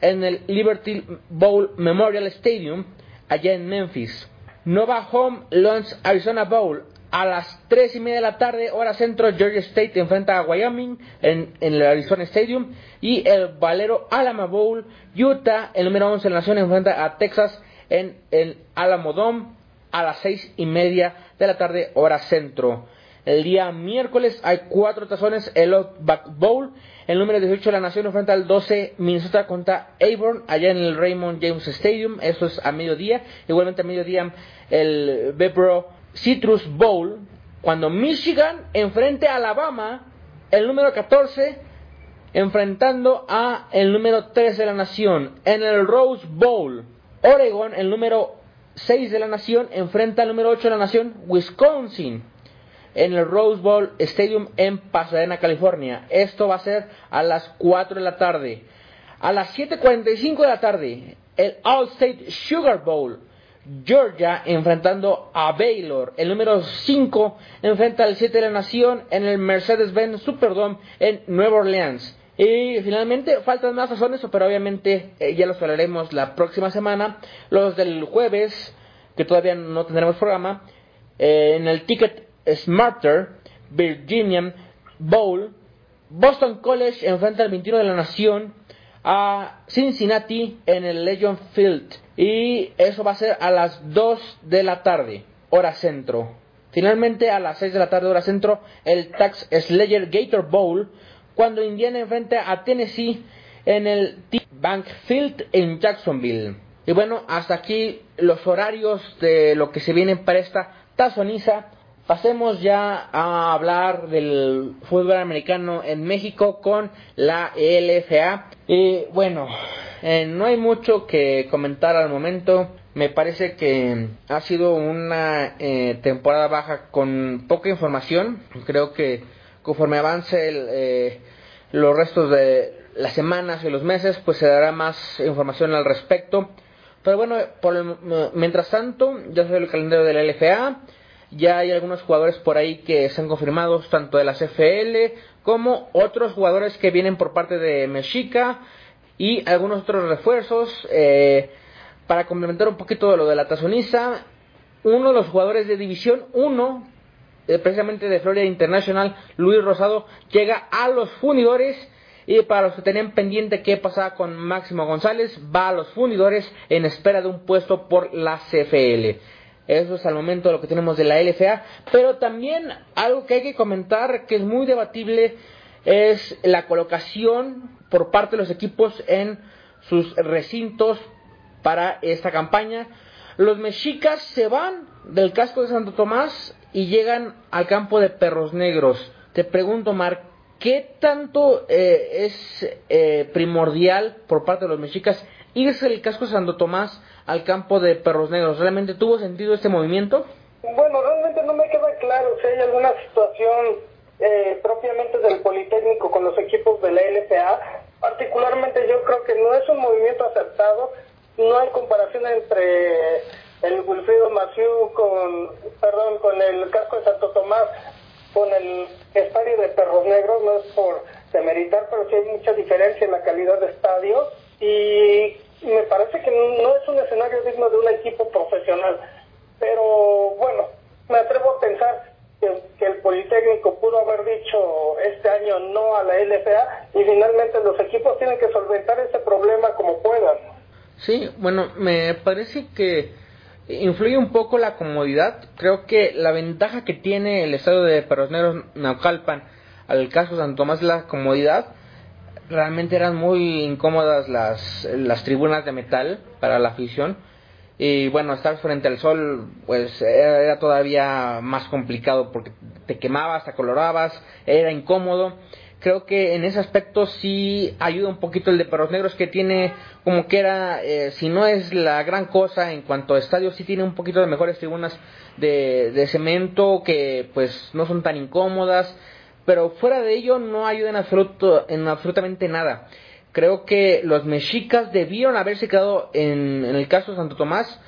en el Liberty Bowl Memorial Stadium, allá en Memphis. Nova Home Lunch Arizona Bowl, a las 3 y media de la tarde, hora centro, Georgia State enfrenta a Wyoming en, el Arizona Stadium. Y el Valero Alama Bowl, Utah, el número 11 de la nación, enfrenta a Texas en el Alamodome a las seis y media de la tarde, hora centro. El día miércoles hay cuatro tazones, el Back Bowl, el número 18 de la nación enfrenta al 12 Minnesota contra Avon, allá en el Raymond James Stadium, eso es a mediodía. Igualmente a mediodía el Bebro Citrus Bowl, cuando Michigan enfrente a Alabama, el número 14 enfrentando a el número 3 de la nación, en el Rose Bowl. Oregon, el número 6 de la nación, enfrenta al número 8 de la nación, Wisconsin, en el Rose Bowl Stadium en Pasadena, California. Esto va a ser a las 4 de la tarde. A las 7.45 de la tarde, el All-State Sugar Bowl. Georgia enfrentando a Baylor. El número 5 enfrenta al 7 de la nación en el Mercedes-Benz Superdome en Nueva Orleans. Y finalmente faltan más razones, pero obviamente eh, ya los hablaremos la próxima semana. Los del jueves, que todavía no tendremos programa, eh, en el Ticket Smarter, Virginia Bowl, Boston College enfrenta al 21 de la Nación a Cincinnati en el Legion Field. Y eso va a ser a las 2 de la tarde, hora centro. Finalmente, a las 6 de la tarde, hora centro, el Tax Slayer Gator Bowl cuando Indiana enfrenta a Tennessee en el T-Bank Field en Jacksonville. Y bueno, hasta aquí los horarios de lo que se viene para esta tazoniza. Pasemos ya a hablar del fútbol americano en México con la LFA. Y bueno, eh, no hay mucho que comentar al momento. Me parece que ha sido una eh, temporada baja con poca información. Creo que conforme avance eh, los restos de las semanas y los meses, pues se dará más información al respecto. Pero bueno, por el, mientras tanto, ya soy el calendario de la LFA. Ya hay algunos jugadores por ahí que se han confirmado, tanto de la CFL como otros jugadores que vienen por parte de Mexica y algunos otros refuerzos. Eh, para complementar un poquito de lo de la tazoniza, uno de los jugadores de División 1 eh, precisamente de Florida International, Luis Rosado, llega a los fundidores Y para los que tenían pendiente qué pasaba con Máximo González, va a los fundidores en espera de un puesto por la CFL. Eso es al momento lo que tenemos de la LFA. Pero también algo que hay que comentar que es muy debatible es la colocación por parte de los equipos en sus recintos para esta campaña. Los mexicas se van del casco de Santo Tomás y llegan al campo de Perros Negros. Te pregunto, Marc, ¿qué tanto eh, es eh, primordial por parte de los mexicas irse del casco de Santo Tomás al campo de Perros Negros? ¿Realmente tuvo sentido este movimiento? Bueno, realmente no me queda claro si hay alguna situación eh, propiamente del Politécnico con los equipos de la LFA. Particularmente yo creo que no es un movimiento acertado, no hay comparación entre el Wilfrido Maciú con, perdón, con el casco de Santo Tomás, con el estadio de Perros Negros, no es por demeritar, pero sí hay mucha diferencia en la calidad de estadio y me parece que no es un escenario digno de un equipo profesional. Pero bueno, me atrevo a pensar que, que, el Politécnico pudo haber dicho este año no a la LFA y finalmente los equipos tienen que solventar ese problema como puedan. Sí, bueno, me parece que influye un poco la comodidad. Creo que la ventaja que tiene el estadio de Perros Negros Naucalpan al caso San Tomás la comodidad. Realmente eran muy incómodas las, las tribunas de metal para la afición. Y bueno, estar frente al sol, pues era, todavía más complicado porque te quemabas, te colorabas, era incómodo creo que en ese aspecto sí ayuda un poquito el de Perros Negros que tiene como que era, eh, si no es la gran cosa en cuanto a estadios, sí tiene un poquito de mejores tribunas de, de cemento que pues no son tan incómodas, pero fuera de ello no ayuda en, absoluto, en absolutamente nada. Creo que los mexicas debieron haberse quedado en, en el caso de Santo Tomás,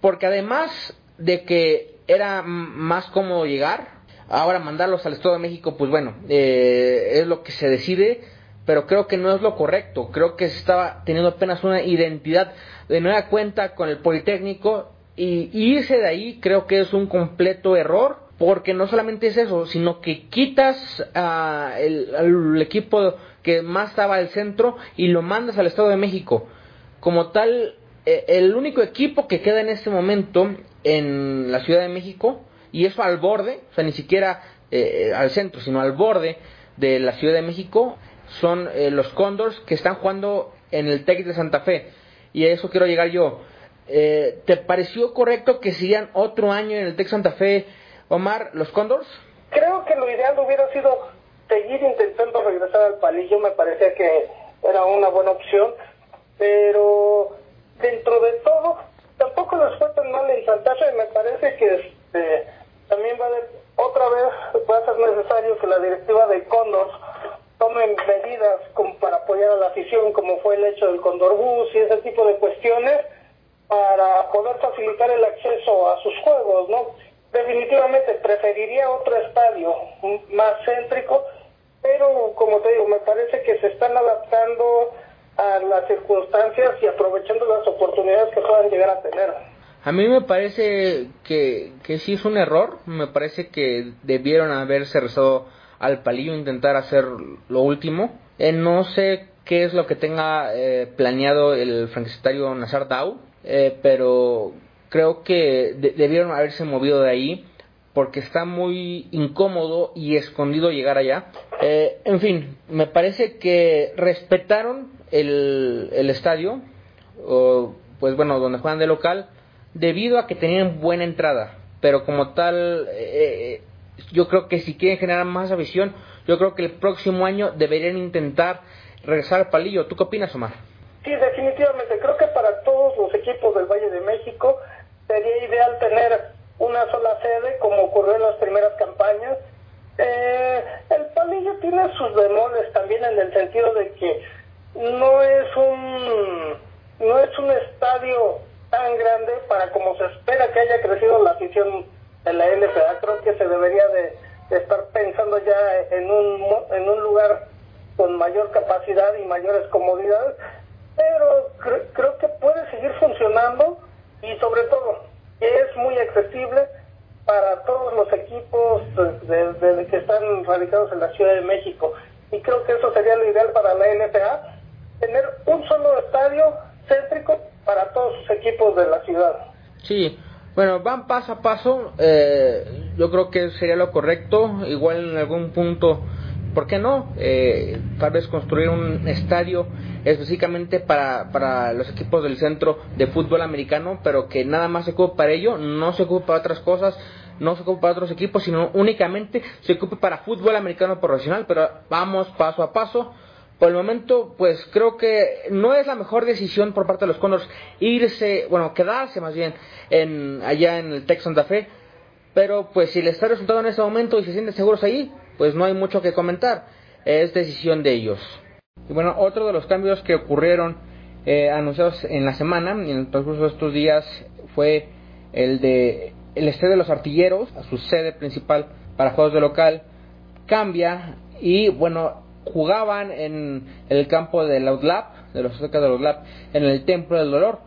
porque además de que era más cómodo llegar, Ahora mandarlos al Estado de México, pues bueno, eh, es lo que se decide, pero creo que no es lo correcto. Creo que se estaba teniendo apenas una identidad de nueva cuenta con el Politécnico y, irse de ahí creo que es un completo error porque no solamente es eso, sino que quitas al equipo que más estaba al centro y lo mandas al Estado de México. Como tal, eh, el único equipo que queda en este momento en la Ciudad de México y eso al borde, o sea, ni siquiera eh, al centro, sino al borde de la Ciudad de México, son eh, los Condors que están jugando en el TEC de Santa Fe. Y a eso quiero llegar yo. Eh, ¿Te pareció correcto que sigan otro año en el TEC Santa Fe, Omar, los Condors? Creo que lo ideal hubiera sido seguir intentando regresar al palillo, me parecía que era una buena opción, pero dentro de todo, tampoco les fue tan mal en Santa Fe, me parece que este, también va a otra vez va a ser necesario que la directiva de Condor tome medidas como para apoyar a la afición, como fue el hecho del Condor Bus y ese tipo de cuestiones, para poder facilitar el acceso a sus juegos, ¿no? Definitivamente preferiría otro estadio más céntrico, pero como te digo, me parece que se están adaptando a las circunstancias y aprovechando las oportunidades que puedan llegar a tener. A mí me parece que, que sí es un error, me parece que debieron haberse rezado al palillo, intentar hacer lo último. Eh, no sé qué es lo que tenga eh, planeado el franquicitario Nazar Dau, eh, pero creo que debieron haberse movido de ahí porque está muy incómodo y escondido llegar allá. en fin, me parece que respetaron el, el estadio, o, pues bueno, donde juegan de local, debido a que tenían buena entrada. Pero como tal, eh, eh, yo creo que si quieren generar más afición, yo creo que el próximo año deberían intentar regresar al palillo. ¿Tú qué opinas, Omar? Sí, definitivamente. Creo que para todos los equipos del Valle de México sería ideal tener una sola sede, como ocurrió en las primeras campañas. Eh, el palillo tiene sus demoles también en el sentido de que no es un no es un estadio tan grande para como se espera que haya crecido la afición de la LFA. Creo que se debería de, estar pensando ya en un, en un lugar con mayor capacidad y mayores comodidades, pero creo que puede seguir funcionando y sobre todo es muy accesible para todos los equipos de, que están radicados en la Ciudad de México. y creo que eso sería lo ideal para la NFA, tener un solo estadio céntrico para todos sus equipos de la ciudad. Sí, bueno, van paso a paso, eh, yo creo que sería lo correcto, igual en algún punto, ¿por qué no? Eh, tal vez construir un estadio específicamente para, para los equipos del centro de fútbol americano, pero que nada más se ocupe para ello, no se ocupe para otras cosas, no se ocupe para otros equipos, sino únicamente se ocupe para fútbol americano profesional, pero vamos paso a paso. Por el momento, pues creo que no es la mejor decisión por parte de los Condors irse, bueno, quedarse más bien en, allá en el Tech Santa Fe, pero pues si les está resultado en ese momento y se sienten seguros ahí, pues no hay mucho que comentar, es decisión de ellos. Y bueno, otro de los cambios que ocurrieron eh, anunciados en la semana, en el transcurso de estos días, fue el de el estadio de los artilleros, a su sede principal para juegos de local, cambia y bueno, jugaban en el campo del Outlap, de los Aztecas del Outlap, en el Templo del Dolor.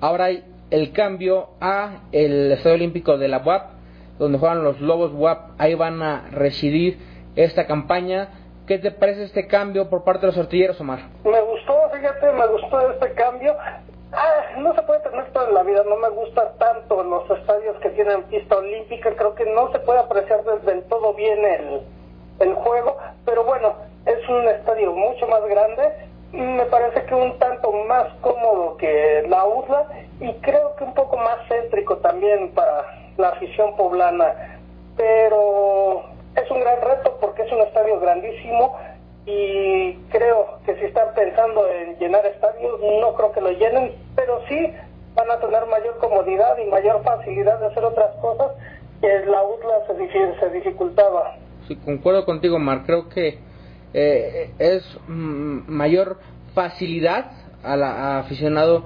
Ahora hay el cambio a el Estadio Olímpico de la UAP, donde juegan los Lobos UAP, ahí van a residir esta campaña. ¿Qué te parece este cambio por parte de los artilleros, Omar? Me gustó, fíjate, me gustó este cambio. Ah, no se puede tener todo en la vida, no me gusta tanto los estadios que tienen pista olímpica, creo que no se puede apreciar del todo bien el, el juego, pero bueno, es un estadio mucho más grande, me parece que un tanto más cómodo que la USLA y creo que un poco más céntrico también para la afición poblana, pero es un gran reto porque es un estadio grandísimo y creo que si están pensando en llenar estadios, no creo que lo llenen, pero sí van a tener mayor comodidad y mayor facilidad de hacer otras cosas que la UTLA se, se dificultaba. Sí, concuerdo contigo, Mar. Creo que eh, es mayor facilidad al aficionado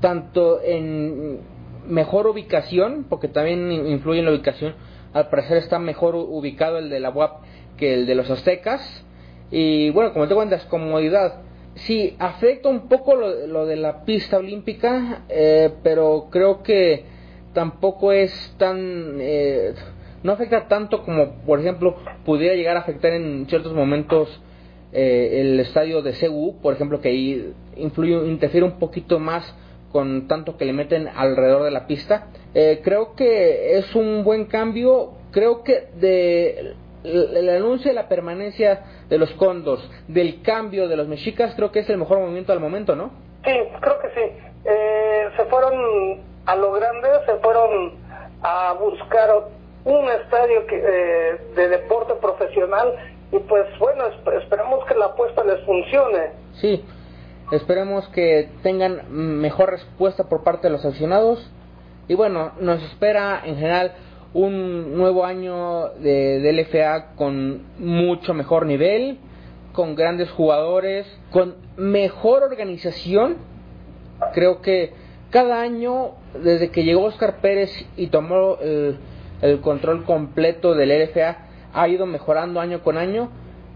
tanto en mejor ubicación, porque también influye en la ubicación, al parecer está mejor ubicado el de la UAP que el de los aztecas, y bueno, como te cuentas, comodidad. Sí, afecta un poco lo, de la pista olímpica, eh, pero creo que tampoco es tan... Eh, no afecta tanto como, por ejemplo, pudiera llegar a afectar en ciertos momentos eh, el estadio de CU, por ejemplo, que ahí influye, interfiere un poquito más con tanto que le meten alrededor de la pista. creo que es un buen cambio. Creo que de el, anuncio de la permanencia de los condos, del cambio de los mexicas, creo que es el mejor movimiento al momento, ¿no? Sí, creo que sí. Eh, se fueron a lo grande, se fueron a buscar un estadio que, eh, de deporte profesional y pues bueno, esperemos que la apuesta les funcione. Sí, esperemos que tengan mejor respuesta por parte de los aficionados y bueno, nos espera en general un nuevo año de, de LFA con mucho mejor nivel, con grandes jugadores, con mejor organización. Creo que cada año, desde que llegó Oscar Pérez y tomó el, el control completo del LFA, ha ido mejorando año con año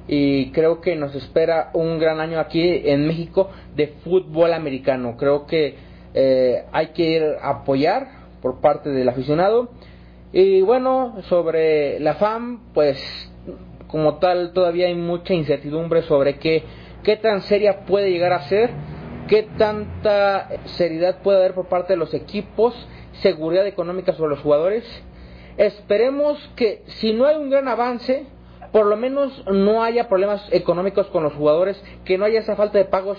y creo que nos espera un gran año aquí en México de fútbol americano. Creo que eh, hay que ir a apoyar por parte del aficionado y bueno, sobre la FAM, pues como tal todavía hay mucha incertidumbre sobre qué, qué tan seria puede llegar a ser, qué tanta seriedad puede haber por parte de los equipos, seguridad económica sobre los jugadores. Esperemos que si no hay un gran avance, por lo menos no haya problemas económicos con los jugadores, que no haya esa falta de pagos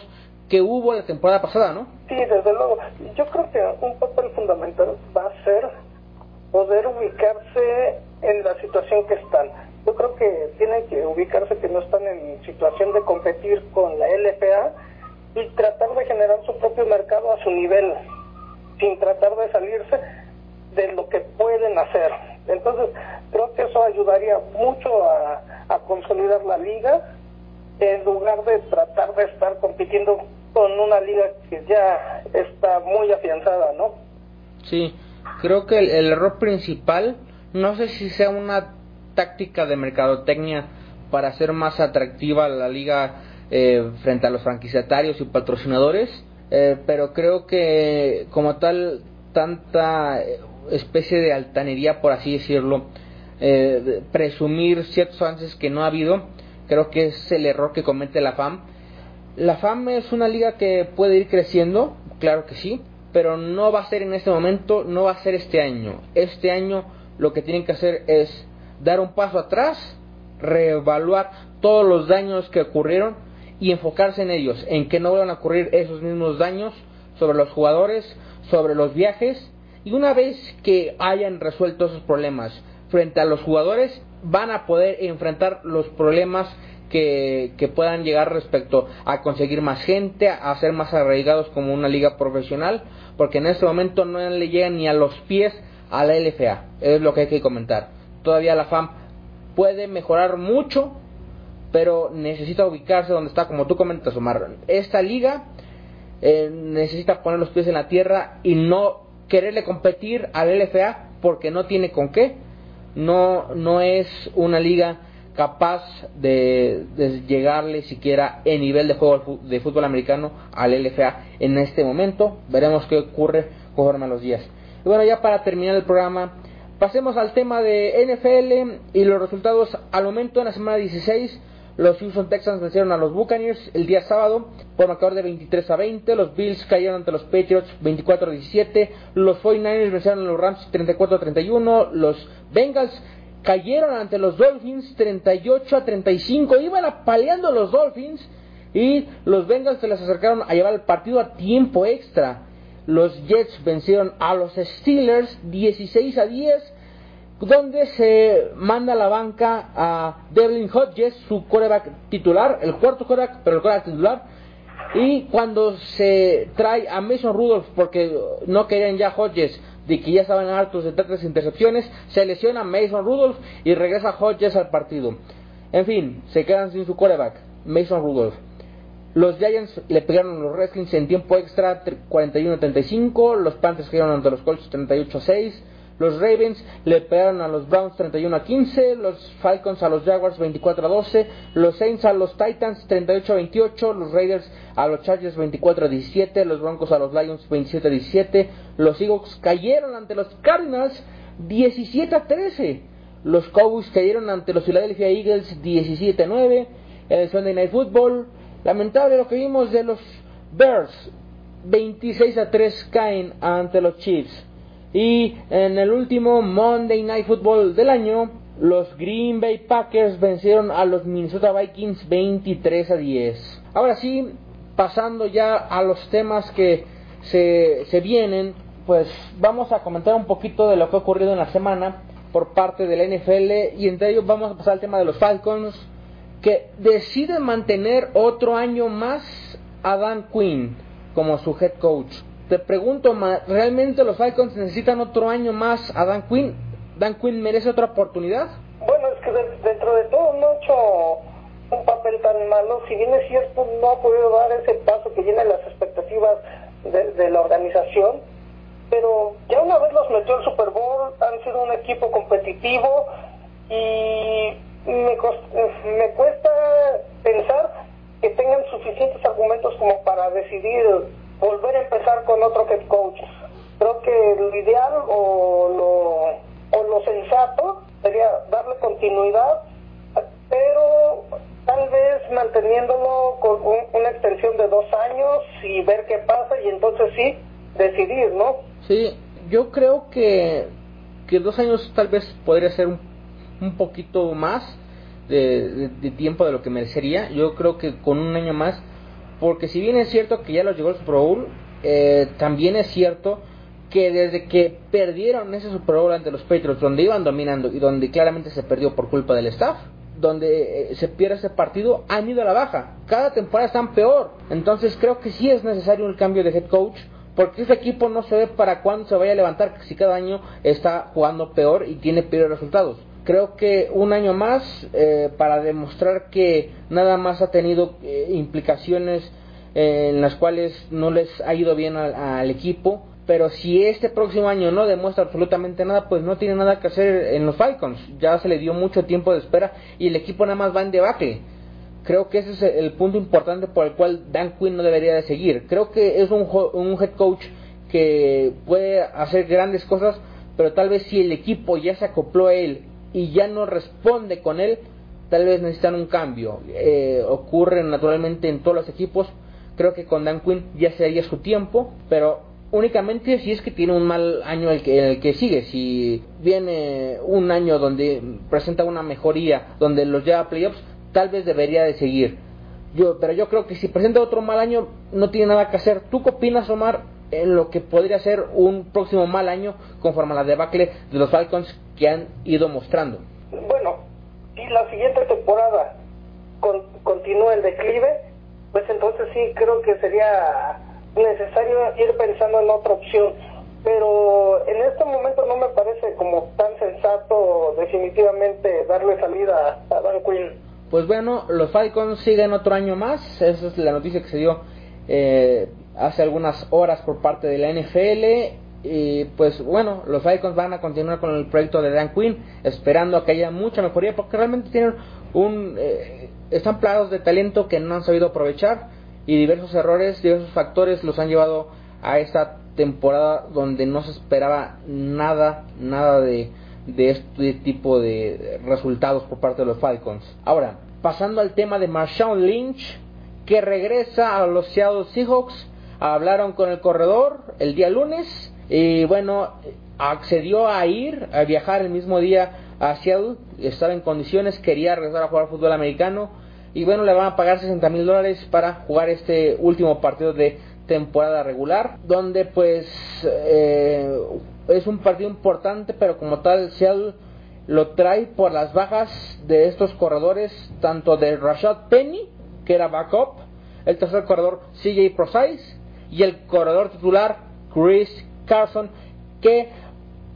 que hubo la temporada pasada, ¿no? Sí, desde luego. Yo creo que un papel fundamental va a ser poder ubicarse en la situación que están. Yo creo que tienen que ubicarse que no están en situación de competir con la LFA y tratar de generar su propio mercado a su nivel, sin tratar de salirse de lo que pueden hacer. Entonces, creo que eso ayudaría mucho a, consolidar la liga en lugar de tratar de estar compitiendo con una liga que ya está muy afianzada, ¿no? Sí, creo que el, error principal, no sé si sea una táctica de mercadotecnia para hacer más atractiva la liga eh, frente a los franquiciatarios y patrocinadores, eh, pero creo que como tal tanta especie de altanería, por así decirlo, eh, presumir ciertos avances que no ha habido, Creo que es el error que comete la FAM. La FAM es una liga que puede ir creciendo, claro que sí, pero no va a ser en este momento, no va a ser este año. Este año lo que tienen que hacer es dar un paso atrás, reevaluar todos los daños que ocurrieron y enfocarse en ellos, en que no vuelvan a ocurrir esos mismos daños sobre los jugadores, sobre los viajes, y una vez que hayan resuelto esos problemas frente a los jugadores, van a poder enfrentar los problemas que, que, puedan llegar respecto a conseguir más gente, a ser más arraigados como una liga profesional, porque en este momento no le llegan ni a los pies a la LFA, es lo que hay que comentar. Todavía la FAM puede mejorar mucho, pero necesita ubicarse donde está, como tú comentas, Omar. Esta liga eh, necesita poner los pies en la tierra y no quererle competir al LFA porque no tiene con qué. No, no es una liga capaz de, llegarle siquiera en nivel de juego de fútbol americano al LFA en este momento. Veremos qué ocurre conforme a los días. Y bueno, ya para terminar el programa, pasemos al tema de NFL y los resultados al momento en la semana 16. Los Houston Texans vencieron a los Buccaneers el día sábado por marcador de 23 a 20. Los Bills cayeron ante los Patriots 24 a 17. Los 49ers vencieron a los Rams 34 a 31. Los Bengals cayeron ante los Dolphins 38 a 35. Iban apaleando los Dolphins y los Bengals se les acercaron a llevar el partido a tiempo extra. Los Jets vencieron a los Steelers 16 a 10 donde se manda a la banca a Devlin Hodges, su coreback titular, el cuarto coreback, pero el coreback titular, y cuando se trae a Mason Rudolph, porque no querían ya Hodges, de que ya estaban hartos de tantas intercepciones, se lesiona Mason Rudolph y regresa Hodges al partido. En fin, se quedan sin su coreback, Mason Rudolph. Los Giants le pegaron a los Redskins en tiempo extra 41-35, los Panthers quedaron ante los Colts 38-6, los Ravens le pegaron a los Browns 31 a 15, los Falcons a los Jaguars 24 a 12, los Saints a los Titans 38 a 28, los Raiders a los Chargers 24 a 17, los Broncos a los Lions 27 a 17, los Eagles cayeron ante los Cardinals 17 a 13, los Cowboys cayeron ante los Philadelphia Eagles 17 a 9, el Sunday Night Football, lamentable lo que vimos de los Bears 26 a 3 caen ante los Chiefs. Y en el último Monday Night Football del año, los Green Bay Packers vencieron a los Minnesota Vikings 23 a 10. Ahora sí, pasando ya a los temas que se, se vienen, pues vamos a comentar un poquito de lo que ha ocurrido en la semana por parte de la NFL y entre ellos vamos a pasar al tema de los Falcons que deciden mantener otro año más a Dan Quinn como su head coach. Te pregunto, ¿realmente los Falcons necesitan otro año más a Dan Quinn? ¿Dan Quinn merece otra oportunidad? Bueno, es que dentro de todo no ha hecho un papel tan malo. Si bien es cierto, no ha podido dar ese paso que llena las expectativas de, la organización. Pero ya una vez los metió el Super Bowl, han sido un equipo competitivo y me, me cuesta pensar que tengan suficientes argumentos como para decidir volver a empezar con otro head coach. Creo que lo ideal o lo, o lo sensato sería darle continuidad, pero tal vez manteniéndolo con una extensión de dos años y ver qué pasa y entonces sí decidir, ¿no? Sí, yo creo que, que dos años tal vez podría ser un, un poquito más de, de, tiempo de lo que merecería. Yo creo que con un año más porque si bien es cierto que ya los llegó el Super Bowl, eh, también es cierto que desde que perdieron ese Super Bowl ante los Patriots, donde iban dominando y donde claramente se perdió por culpa del staff, donde eh, se pierde ese partido, han ido a la baja. Cada temporada están peor. Entonces creo que sí es necesario un cambio de head coach, porque ese equipo no se ve para cuándo se vaya a levantar si cada año está jugando peor y tiene peores resultados creo que un año más eh, para demostrar que nada más ha tenido eh, implicaciones eh, en las cuales no les ha ido bien al, equipo pero si este próximo año no demuestra absolutamente nada pues no tiene nada que hacer en los Falcons. Ya se le dio mucho tiempo de espera y el equipo nada más va en debacle. Creo que ese es el punto importante por el cual Dan Quinn no debería de seguir. Creo que es un, un head coach que puede hacer grandes cosas pero tal vez si el equipo ya se acopló a él y ya no responde con él, tal vez necesitan un cambio. Eh, ocurre naturalmente en todos los equipos. Creo que con Dan Quinn ya sería su tiempo, pero únicamente si es que tiene un mal año el que, el que sigue. Si viene un año donde presenta una mejoría, donde los lleva a playoffs, tal vez debería de seguir. Yo, pero yo creo que si presenta otro mal año, no tiene nada que hacer. ¿Tú qué opinas, Omar, en lo que podría ser un próximo mal año conforme a la debacle de los Falcons que han ido mostrando? Bueno, si la siguiente temporada continúa el declive, pues entonces sí creo que sería necesario ir pensando en otra opción. Pero en este momento no me parece como tan sensato definitivamente darle salida a Dan Quinn. Pues bueno, los Falcons siguen otro año más. Esa es la noticia que se dio eh, hace algunas horas por parte de la NFL. Y pues bueno, los Falcons van a continuar con el proyecto de Dan Quinn, esperando a que haya mucha mejoría, porque realmente tienen un. Eh, están plagados de talento que no han sabido aprovechar y diversos errores, diversos factores los han llevado a esta temporada donde no se esperaba nada, nada de, de este tipo de resultados por parte de los Falcons. Ahora, pasando al tema de Marshawn Lynch, que regresa a los Seattle Seahawks, hablaron con el corredor el día lunes y bueno, accedió a ir, a viajar el mismo día a Seattle, estaba en condiciones, quería regresar a jugar fútbol americano y bueno, le van a pagar 60 mil dólares para jugar este último partido de temporada regular, donde pues eh, es un partido importante, pero como tal Seattle lo trae por las bajas de estos corredores, tanto de Rashad Penny, que era backup, el tercer corredor CJ Procise y el corredor titular Chris Carson, que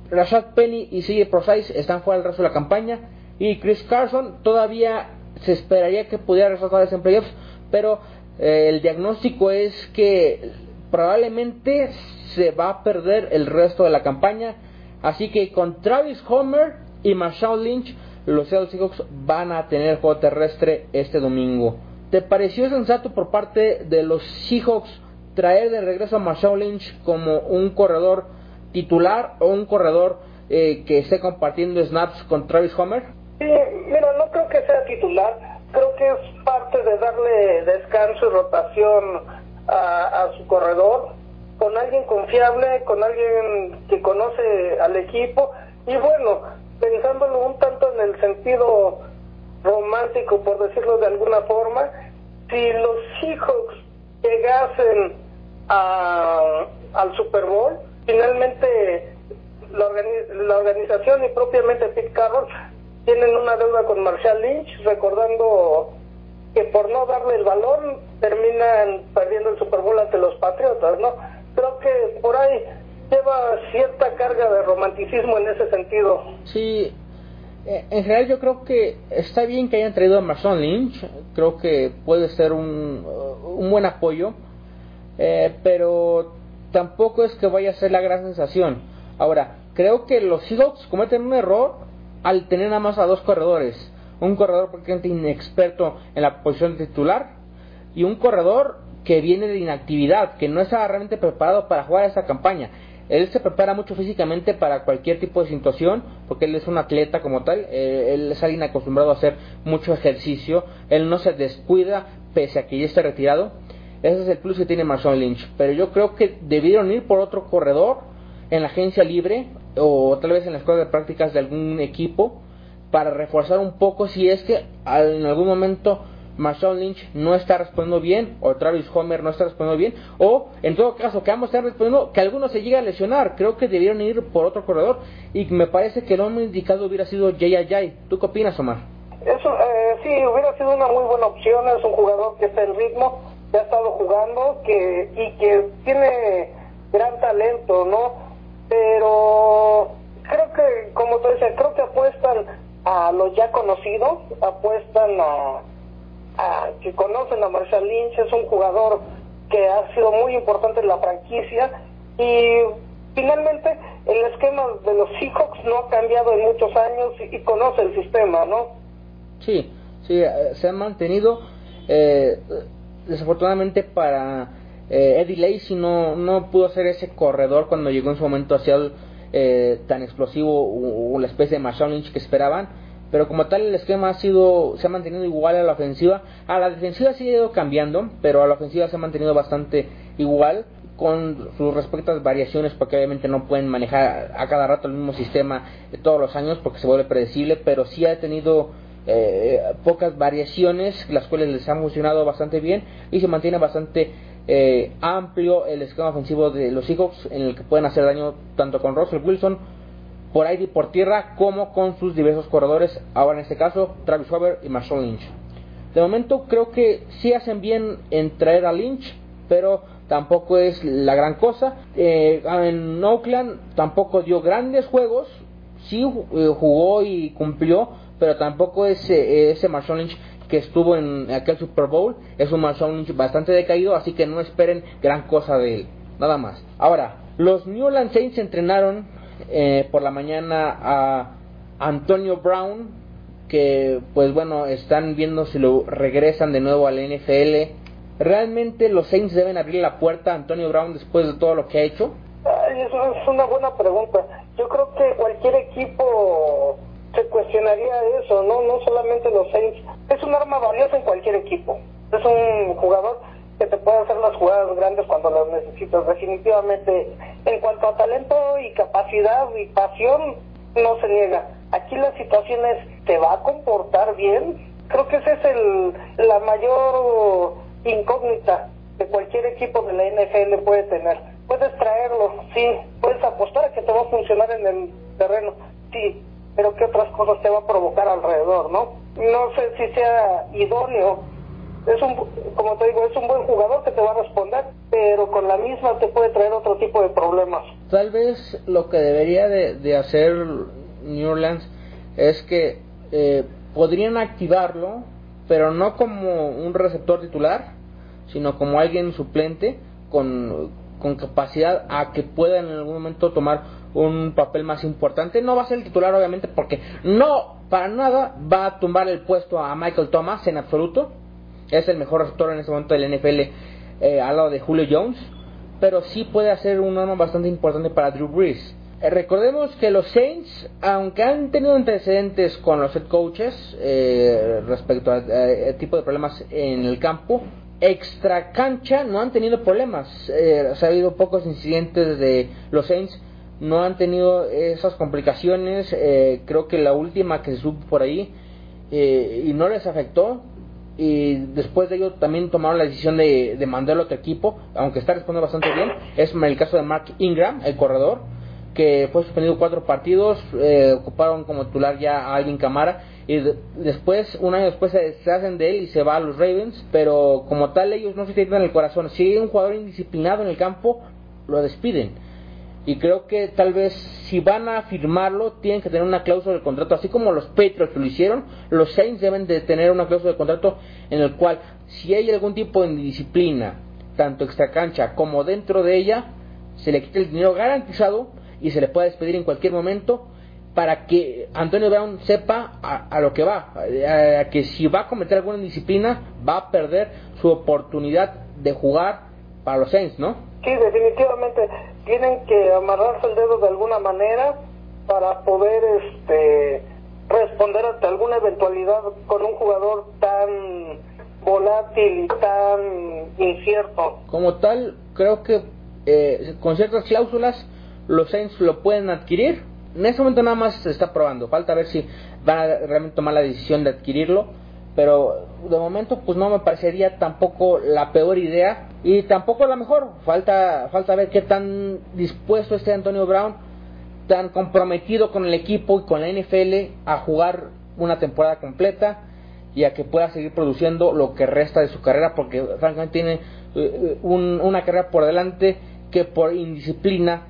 Rashad Penny y CJ Procise están fuera del resto de la campaña y Chris Carson todavía se esperaría que pudiera resaltar en playoffs, pero eh, el diagnóstico es que probablemente se va a perder el resto de la campaña. Así que con Travis Homer y Marshall Lynch, los Seattle Seahawks van a tener juego terrestre este domingo. ¿Te pareció sensato por parte de los Seahawks traer de regreso a Marshall Lynch como un corredor titular o un corredor eh, que esté compartiendo snaps con Travis Homer? Sí, mira, no creo que sea titular, creo que es parte de darle descanso y rotación a, su corredor, con alguien confiable, con alguien que conoce al equipo. Y bueno, pensándolo un tanto en el sentido romántico, por decirlo de alguna forma, si los Seahawks llegasen a, al Super Bowl, finalmente la, la organización y propiamente Pete Carroll tienen una deuda con Marshall Lynch, recordando que por no darle el balón terminan perdiendo el Super Bowl ante los Patriotas, ¿no? Creo que por ahí lleva cierta carga de romanticismo en ese sentido. Sí, eh, en general yo creo que está bien que hayan traído a Marshall Lynch, creo que puede ser un, un buen apoyo, eh, pero tampoco es que vaya a ser la gran sensación. Ahora, creo que los Seahawks cometen un error al tener nada más a dos corredores, un corredor prácticamente inexperto en la posición titular y un corredor que viene de inactividad, que no está realmente preparado para jugar esa campaña. Él se prepara mucho físicamente para cualquier tipo de situación, porque él es un atleta como tal, eh, él es alguien acostumbrado a hacer mucho ejercicio, él no se descuida pese a que ya esté retirado. Ese es el plus que tiene Marshall Lynch. Pero yo creo que debieron ir por otro corredor en la agencia libre o tal vez en la escuela de prácticas de algún equipo para reforzar un poco si es que en algún momento Marshall Lynch no está respondiendo bien o Travis Homer no está respondiendo bien o en todo caso que ambos están respondiendo que alguno se llegue a lesionar creo que debieron ir por otro corredor y me parece que lo más indicado hubiera sido Jay ¿tú qué opinas Omar? Eso, eh, sí, hubiera sido una muy buena opción es un jugador que está en ritmo que ha estado jugando que y que tiene gran talento ¿no? pero creo que, como tú dices, creo que apuestan a los ya conocidos, apuestan a, a que conocen a Marshall Lynch, es un jugador que ha sido muy importante en la franquicia y finalmente el esquema de los Seahawks no ha cambiado en muchos años y, conoce el sistema, ¿no? Sí, sí, eh, se ha mantenido eh, desafortunadamente para eh, Eddie Lacy no, no pudo ser ese corredor cuando llegó en su momento hacia el eh, tan explosivo o, la especie de Marshall Lynch que esperaban. pero como tal el esquema ha sido se ha mantenido igual a la ofensiva a la defensiva sí ha ido cambiando pero a la ofensiva se ha mantenido bastante igual con sus respectivas variaciones porque obviamente no pueden manejar a cada rato el mismo sistema todos los años porque se vuelve predecible pero sí ha tenido eh, pocas variaciones las cuales les han funcionado bastante bien y se mantiene bastante eh, amplio el esquema ofensivo de los Seahawks en el que pueden hacer daño tanto con Russell Wilson por aire y por tierra como con sus diversos corredores, ahora en este caso Travis Weber y Marshall Lynch. De momento creo que sí hacen bien en traer a Lynch, pero tampoco es la gran cosa. Eh, en Oakland tampoco dio grandes juegos, sí eh, jugó y cumplió, pero tampoco es ese Marshall Lynch que estuvo en aquel Super Bowl, es un Marshall Lynch bastante decaído, así que no esperen gran cosa de él, nada más. Ahora, los New Orleans Saints entrenaron eh, por la mañana a Antonio Brown, que pues bueno, están viendo si lo regresan de nuevo al NFL. ¿Realmente los Saints deben abrir la puerta a Antonio Brown después de todo lo que ha hecho? es una buena pregunta. Yo creo que cualquier equipo se cuestionaría eso, ¿no? No solamente los Saints. Es un arma valiosa en cualquier equipo. Es un jugador que te puede hacer las jugadas grandes cuando las necesitas. Definitivamente, en cuanto a talento y capacidad y pasión, no se niega. Aquí la situación es, ¿te va a comportar bien? Creo que esa es el, la mayor incógnita que cualquier equipo de la NFL puede tener. Puedes traerlo, sí, puedes apostar a que te va a funcionar en el terreno, sí, pero qué otras cosas te va a provocar alrededor, ¿no? No sé si sea idóneo es un, como te digo, es un buen jugador que te va a responder, pero con la misma te puede traer otro tipo de problemas. Tal vez lo que debería de, hacer New Orleans es que eh, podrían activarlo, pero no como un receptor titular, sino como alguien suplente con, con capacidad a que pueda en algún momento tomar un papel más importante. No va a ser el titular, obviamente, porque no, para nada va a tumbar el puesto a Michael Thomas en absoluto es el mejor receptor en este momento del NFL eh, al lado de Julio Jones, pero sí puede hacer un arma bastante importante para Drew Brees. Eh, recordemos que los Saints, aunque han tenido antecedentes con los head coaches eh, respecto a, tipo de problemas en el campo, extra cancha no han tenido problemas. ha habido pocos incidentes de los Saints, no han tenido esas complicaciones. creo que la última que se supo por ahí y no les afectó y después de ello también tomaron la decisión de, de mandarlo a otro equipo, aunque está respondiendo bastante bien. Es el caso de Mark Ingram, el corredor, que fue suspendido cuatro partidos, eh, ocuparon como titular ya a Alvin Camara y después, un año después se hacen de él y se va a los Ravens, pero como tal ellos no se tienen el corazón. Si hay un jugador indisciplinado en el campo, lo despiden y creo que tal vez si van a firmarlo tienen que tener una cláusula de contrato, así como los Patriots lo hicieron, los Saints deben de tener una cláusula de contrato en el cual si hay algún tipo de indisciplina, tanto extra cancha como dentro de ella, se le quite el dinero garantizado y se le pueda despedir en cualquier momento para que Antonio Brown sepa a, lo que va, a, que si va a cometer alguna indisciplina va a perder su oportunidad de jugar para los Saints, ¿no? Sí, definitivamente tienen que amarrarse el dedo de alguna manera para poder este responder ante alguna eventualidad con un jugador tan volátil y tan incierto. Como tal, creo que eh, con ciertas cláusulas los Saints lo pueden adquirir. En ese momento nada más se está probando, falta ver si van a realmente tomar la decisión de adquirirlo pero de momento pues no me parecería tampoco la peor idea y tampoco la mejor. Falta falta ver qué tan dispuesto esté Antonio Brown, tan comprometido con el equipo y con la NFL a jugar una temporada completa y a que pueda seguir produciendo lo que resta de su carrera porque francamente tiene eh, una carrera por delante que por indisciplina,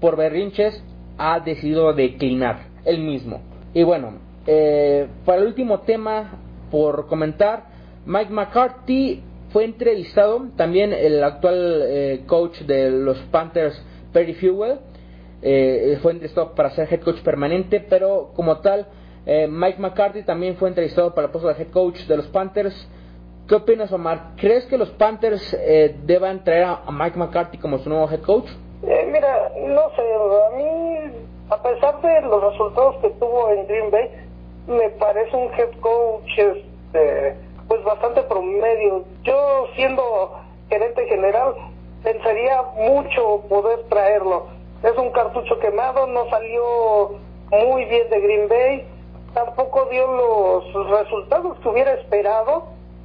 por berrinches, ha decidido declinar él mismo. Y bueno, eh, para el último tema por comentar. Mike McCarthy fue entrevistado, también el actual eh, coach de los Panthers, Perry Fewell, eh, fue entrevistado para ser head coach permanente, pero como tal, eh, Mike McCarthy también fue entrevistado para el puesto de head coach de los Panthers. ¿Qué opinas, Omar? ¿Crees que los Panthers deban traer a, Mike McCarthy como su nuevo head coach? mira, no sé, a mí, a pesar de los resultados que tuvo en Green Bay, me parece un head coach este, pues bastante promedio. Yo siendo gerente general pensaría mucho poder traerlo. Es un cartucho quemado, no salió muy bien de Green Bay, tampoco dio los resultados que hubiera esperado,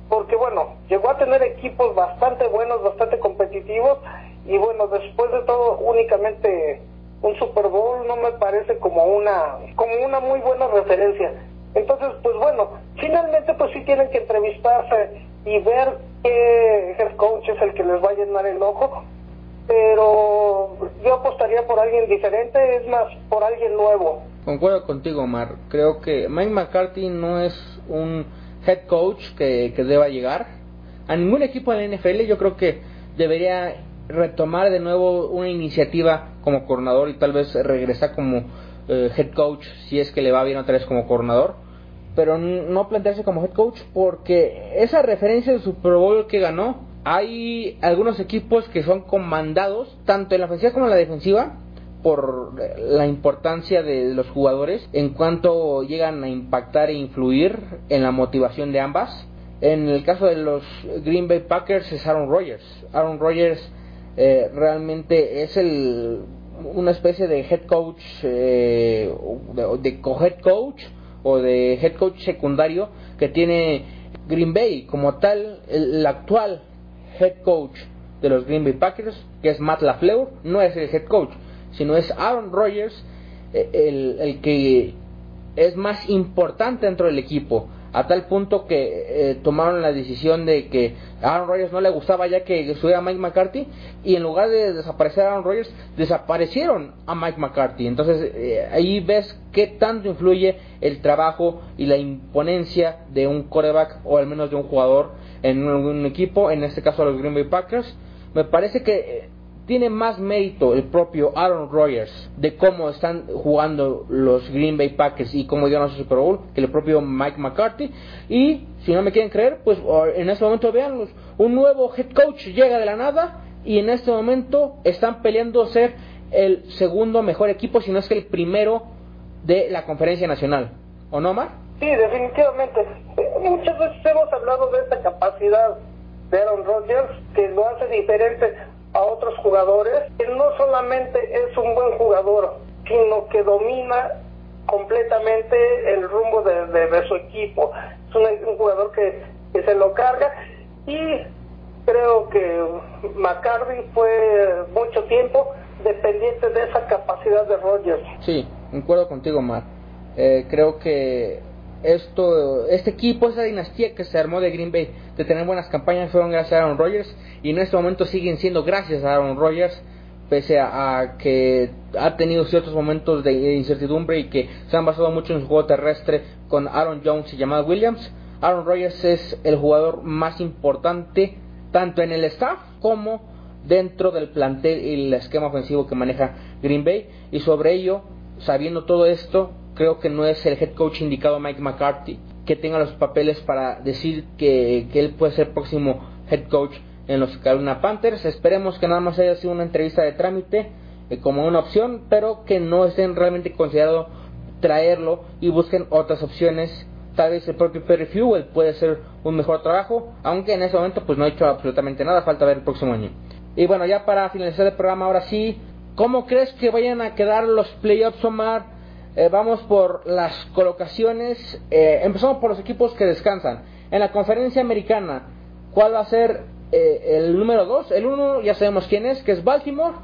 porque bueno, llegó a tener equipos bastante buenos, bastante competitivos, y bueno, después de todo únicamente un Super Bowl no me parece como una como una muy buena referencia. Entonces, pues bueno, finalmente pues sí tienen que entrevistarse y ver qué head coach es el que les va a llenar el ojo, pero yo apostaría por alguien diferente, es más, por alguien nuevo. Concuerdo contigo, Omar. Creo que Mike McCarthy no es un head coach que, que deba llegar a ningún equipo de la NFL. Yo creo que debería retomar de nuevo una iniciativa como coordinador y tal vez regresar como eh, head coach si es que le va bien otra vez como coordinador pero no plantearse como head coach porque esa referencia del Super Bowl que ganó hay algunos equipos que son comandados tanto en la ofensiva como en la defensiva por la importancia de los jugadores en cuanto llegan a impactar e influir en la motivación de ambas. En el caso de los Green Bay Packers es Aaron Rodgers. Aaron Rodgers eh, realmente es el una especie de head coach eh, de, co-head coach o de head coach secundario que tiene Green Bay. Como tal el, actual head coach de los Green Bay Packers que es Matt LaFleur no es el head coach sino es Aaron Rodgers eh, el, el que es más importante dentro del equipo a tal punto que eh, tomaron la decisión de que a Aaron Rodgers no le gustaba ya que estuviera Mike McCarthy y en lugar de desaparecer a Aaron Rodgers desaparecieron a Mike McCarthy. Entonces eh, ahí ves qué tanto influye el trabajo y la imponencia de un quarterback o al menos de un jugador en un, un equipo en este caso los Green Bay Packers. Me parece que eh, tiene más mérito el propio Aaron Rodgers de cómo están jugando los Green Bay Packers y cómo llegan a su Super Bowl que el propio Mike McCarthy. Y si no me quieren creer, pues en este momento veanlos. Un nuevo head coach llega de la nada y en este momento están peleando ser el segundo mejor equipo, si no es que el primero de la conferencia nacional. ¿O no, Mar? Sí, definitivamente. Muchas veces hemos hablado de esta capacidad de Aaron Rodgers que lo hace diferente a otros jugadores, que no solamente es un buen jugador, sino que domina completamente el rumbo de, su equipo. Es un, jugador que, que, se lo carga y creo que McCarthy fue mucho tiempo dependiente de esa capacidad de Rogers. Sí, concuerdo contigo, Mar. Eh, creo que esto, este equipo, esa dinastía que se armó de Green Bay, de tener buenas campañas, fueron gracias a Aaron Rodgers y en este momento siguen siendo gracias a Aaron Rodgers, pese a, que ha tenido ciertos momentos de incertidumbre y que se han basado mucho en su juego terrestre con Aaron Jones y Jamal Williams. Aaron Rodgers es el jugador más importante tanto en el staff como dentro del plantel y el esquema ofensivo que maneja Green Bay y sobre ello, sabiendo todo esto, creo que no es el head coach indicado Mike McCarthy que tenga los papeles para decir que, él puede ser próximo head coach en los Carolina Panthers. Esperemos que nada más haya sido una entrevista de trámite eh, como una opción, pero que no estén realmente considerado traerlo y busquen otras opciones. Tal vez el propio Perry Fuel puede ser un mejor trabajo, aunque en ese momento pues no ha hecho absolutamente nada, falta ver el próximo año. Y bueno, ya para finalizar el programa ahora sí, ¿cómo crees que vayan a quedar los playoffs, Omar? Eh, vamos por las colocaciones. Eh, empezamos por los equipos que descansan. En la conferencia americana, ¿cuál va a ser eh, el número 2? El 1 ya sabemos quién es, que es Baltimore.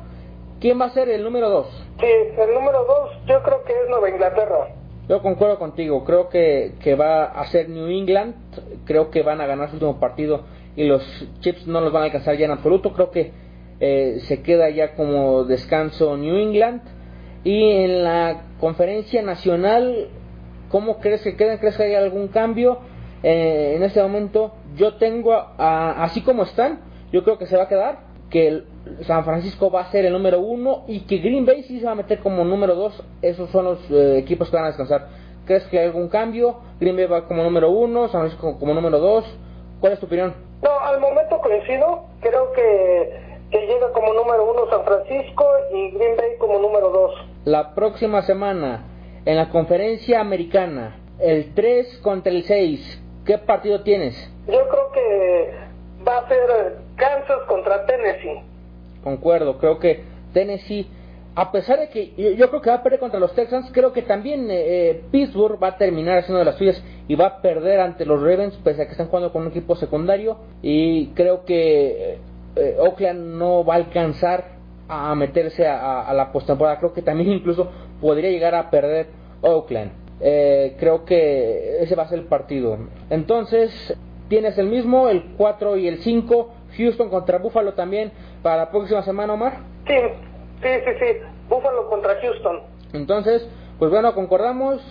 ¿Quién va a ser el número 2? Sí, el número 2 yo creo que es Nueva Inglaterra. Yo concuerdo contigo, creo que, que va a ser New England, creo que van a ganar su último partido y los Chips no los van a alcanzar ya en absoluto, creo que se queda ya como descanso New England y en la conferencia nacional, ¿cómo crees que queda? ¿Crees que hay algún cambio? Eh, en este momento yo tengo, así como están, yo creo que se va a quedar, que San Francisco va a ser el número uno y que Green Bay sí se va a meter como número dos. Esos son los eh, equipos que van a descansar. ¿Crees que hay algún cambio? Green Bay va como número uno, San Francisco como número dos. ¿Cuál es tu opinión? No, al momento coincido. Creo que que llega como número uno San Francisco y Green Bay como número dos. La próxima semana, en la conferencia americana, el 3 contra el 6. ¿Qué partido tienes? Yo creo que va a ser Kansas contra Tennessee. Concuerdo, creo que Tennessee, a pesar de que yo, creo que va a perder contra los Texans, creo que también eh, eh, Pittsburgh va a terminar haciendo de las suyas y va a perder ante los Ravens, pese a que están jugando con un equipo secundario. Y creo que eh, Oakland no va a alcanzar a meterse a, a la postemporada. Creo que también incluso podría llegar a perder Oakland. Eh, creo que ese va a ser el partido. Entonces, tienes el mismo, el 4 y el 5, Houston contra Buffalo también para la próxima semana, Omar. Sí, sí, sí, sí, Buffalo contra Houston. Entonces, pues bueno, concordamos.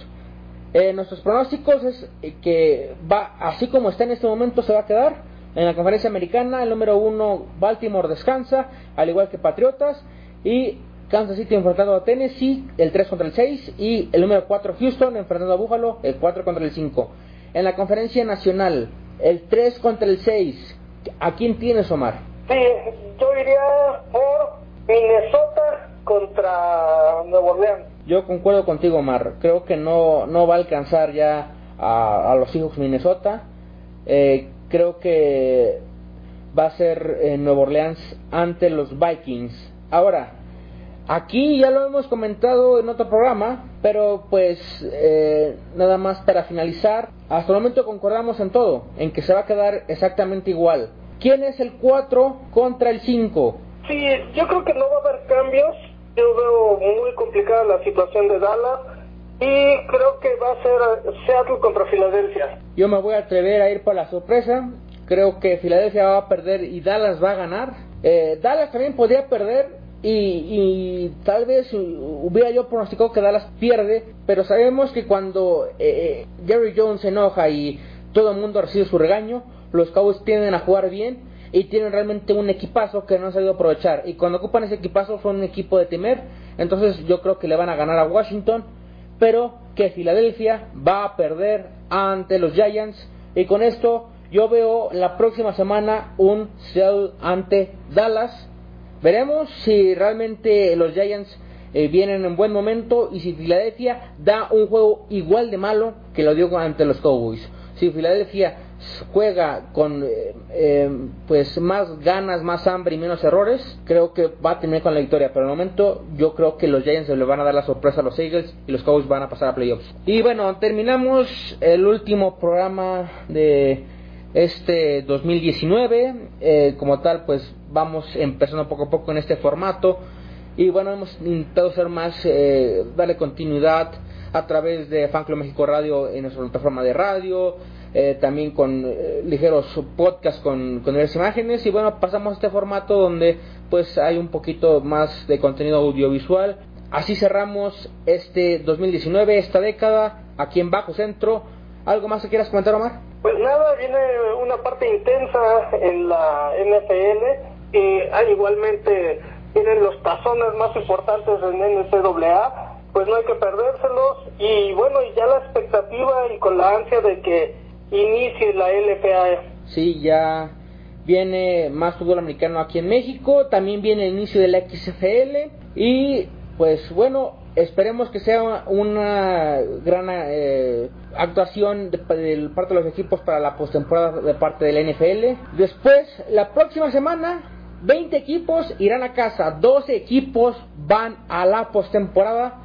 Eh, nuestros pronósticos es que va, así como está en este momento, se va a quedar. En la conferencia americana, el número 1, Baltimore descansa, al igual que Patriotas. Y Kansas City enfrentando a Tennessee, el 3 contra el 6, y el número 4 Houston enfrentando a Buffalo, el 4 contra el 5. En la conferencia nacional, el 3 contra el 6, ¿a quién tienes, Omar? Sí, yo iría por Minnesota contra Nueva Orleans. Yo concuerdo contigo, Omar. Creo que no, no va a alcanzar ya a, los hijos Minnesota. Eh, creo que va a ser eh, Nueva Orleans ante los Vikings. Ahora, Aquí ya lo hemos comentado en otro programa, pero pues eh, nada más para finalizar, hasta el momento concordamos en todo, en que se va a quedar exactamente igual. ¿Quién es el 4 contra el 5? Sí, yo creo que no va a haber cambios. Yo veo muy complicada la situación de Dallas y creo que va a ser Seattle contra Filadelfia. Yo me voy a atrever a ir por la sorpresa. Creo que Filadelfia va a perder y Dallas va a ganar. Eh, Dallas también podría perder y, tal vez hubiera yo pronosticado que Dallas pierde, pero sabemos que cuando eh, eh, Jerry Jones se enoja y todo el mundo recibe su regaño, los Cowboys tienden a jugar bien y tienen realmente un equipazo que no han sabido aprovechar. Y cuando ocupan ese equipazo son un equipo de temer, entonces yo creo que le van a ganar a Washington, pero que Filadelfia va a perder ante los Giants. Y con esto yo veo la próxima semana un Seattle ante Dallas Veremos si realmente los Giants eh, vienen en buen momento y si Filadelfia da un juego igual de malo que lo dio ante los Cowboys. Si Filadelfia juega con eh, eh, pues más ganas, más hambre y menos errores, creo que va a terminar con la victoria. Pero el momento yo creo que los Giants le van a dar la sorpresa a los Eagles y los Cowboys van a pasar a playoffs. Y bueno, terminamos el último programa de este 2019. Eh, como tal, pues vamos empezando poco a poco en este formato. Y bueno, hemos intentado ser más, eh, darle continuidad a través de Fan Club México Radio en nuestra plataforma de radio, eh, también con ligeros podcasts con, con diversas imágenes. Y bueno, pasamos a este formato donde pues hay un poquito más de contenido audiovisual. Así cerramos este 2019, esta década, aquí en Bajo Centro. ¿Algo más que quieras comentar, Omar? Pues nada, viene una parte intensa en la NFL hay igualmente vienen los tazones más importantes en NCAA, pues no hay que perdérselos y bueno, y ya la expectativa y con la ansia de que inicie la LPA. Sí, ya viene más fútbol americano aquí en México, también viene el inicio de la XFL y pues bueno, esperemos que sea una gran eh, actuación de, parte de los equipos para la postemporada de parte del NFL. Después, la próxima semana, 20 equipos irán a casa, 12 equipos van a la postemporada,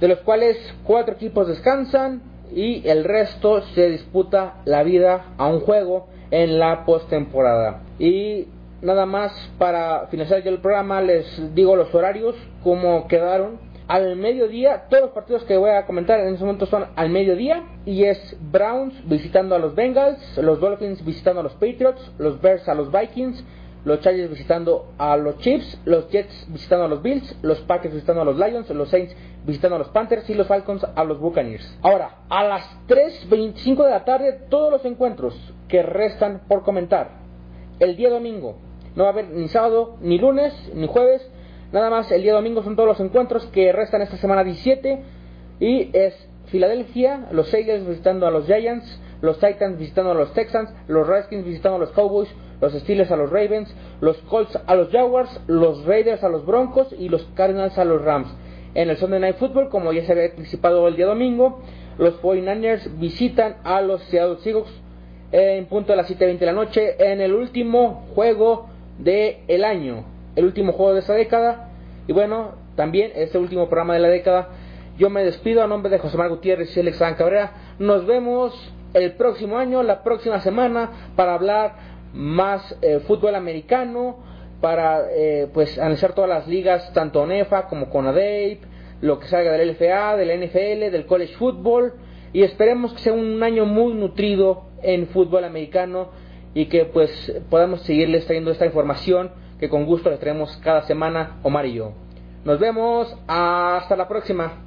de los cuales 4 equipos descansan y el resto se disputa la vida a un juego en la postemporada. Y nada más para finalizar el programa, les digo los horarios, cómo quedaron al mediodía. Todos los partidos que voy a comentar en ese momento son al mediodía. Y es Browns visitando a los Bengals, los Dolphins visitando a los Patriots, los Bears a los Vikings, los Chargers visitando a los Chiefs, los Jets visitando a los Bills, los Packers visitando a los Lions, los Saints visitando a los Panthers y los Falcons a los Buccaneers. Ahora, a las 3.25 de la tarde, todos los encuentros que restan por comentar. El día domingo, no va a haber ni sábado, ni lunes, ni jueves, Nada más, el día domingo son todos los encuentros que restan esta semana 17 y es Filadelfia, los Eagles visitando a los Giants, los Titans visitando a los Texans, los Redskins visitando a los Cowboys, los Steelers a los Ravens, los Colts a los Jaguars, los Raiders a los Broncos y los Cardinals a los Rams. En el Sunday Night Football, como ya se había anticipado el día domingo, los 49ers visitan a los Seattle Seahawks en punto de las 7.20 de la noche en el último juego del el año, el último juego de esta década. Y bueno, también este último programa de la década. Yo me despido a nombre de José Manuel Gutiérrez y Alex Cabrera. Nos vemos el próximo año, la próxima semana, para hablar más eh, fútbol americano, para eh, pues analizar todas las ligas, tanto NEFA como CONADEIP, lo que salga del LFA, del NFL, del college football y esperemos que sea un año muy nutrido en fútbol americano y que pues podamos seguirles trayendo esta información que con gusto les traemos cada semana Omar y yo. Nos vemos, hasta la próxima.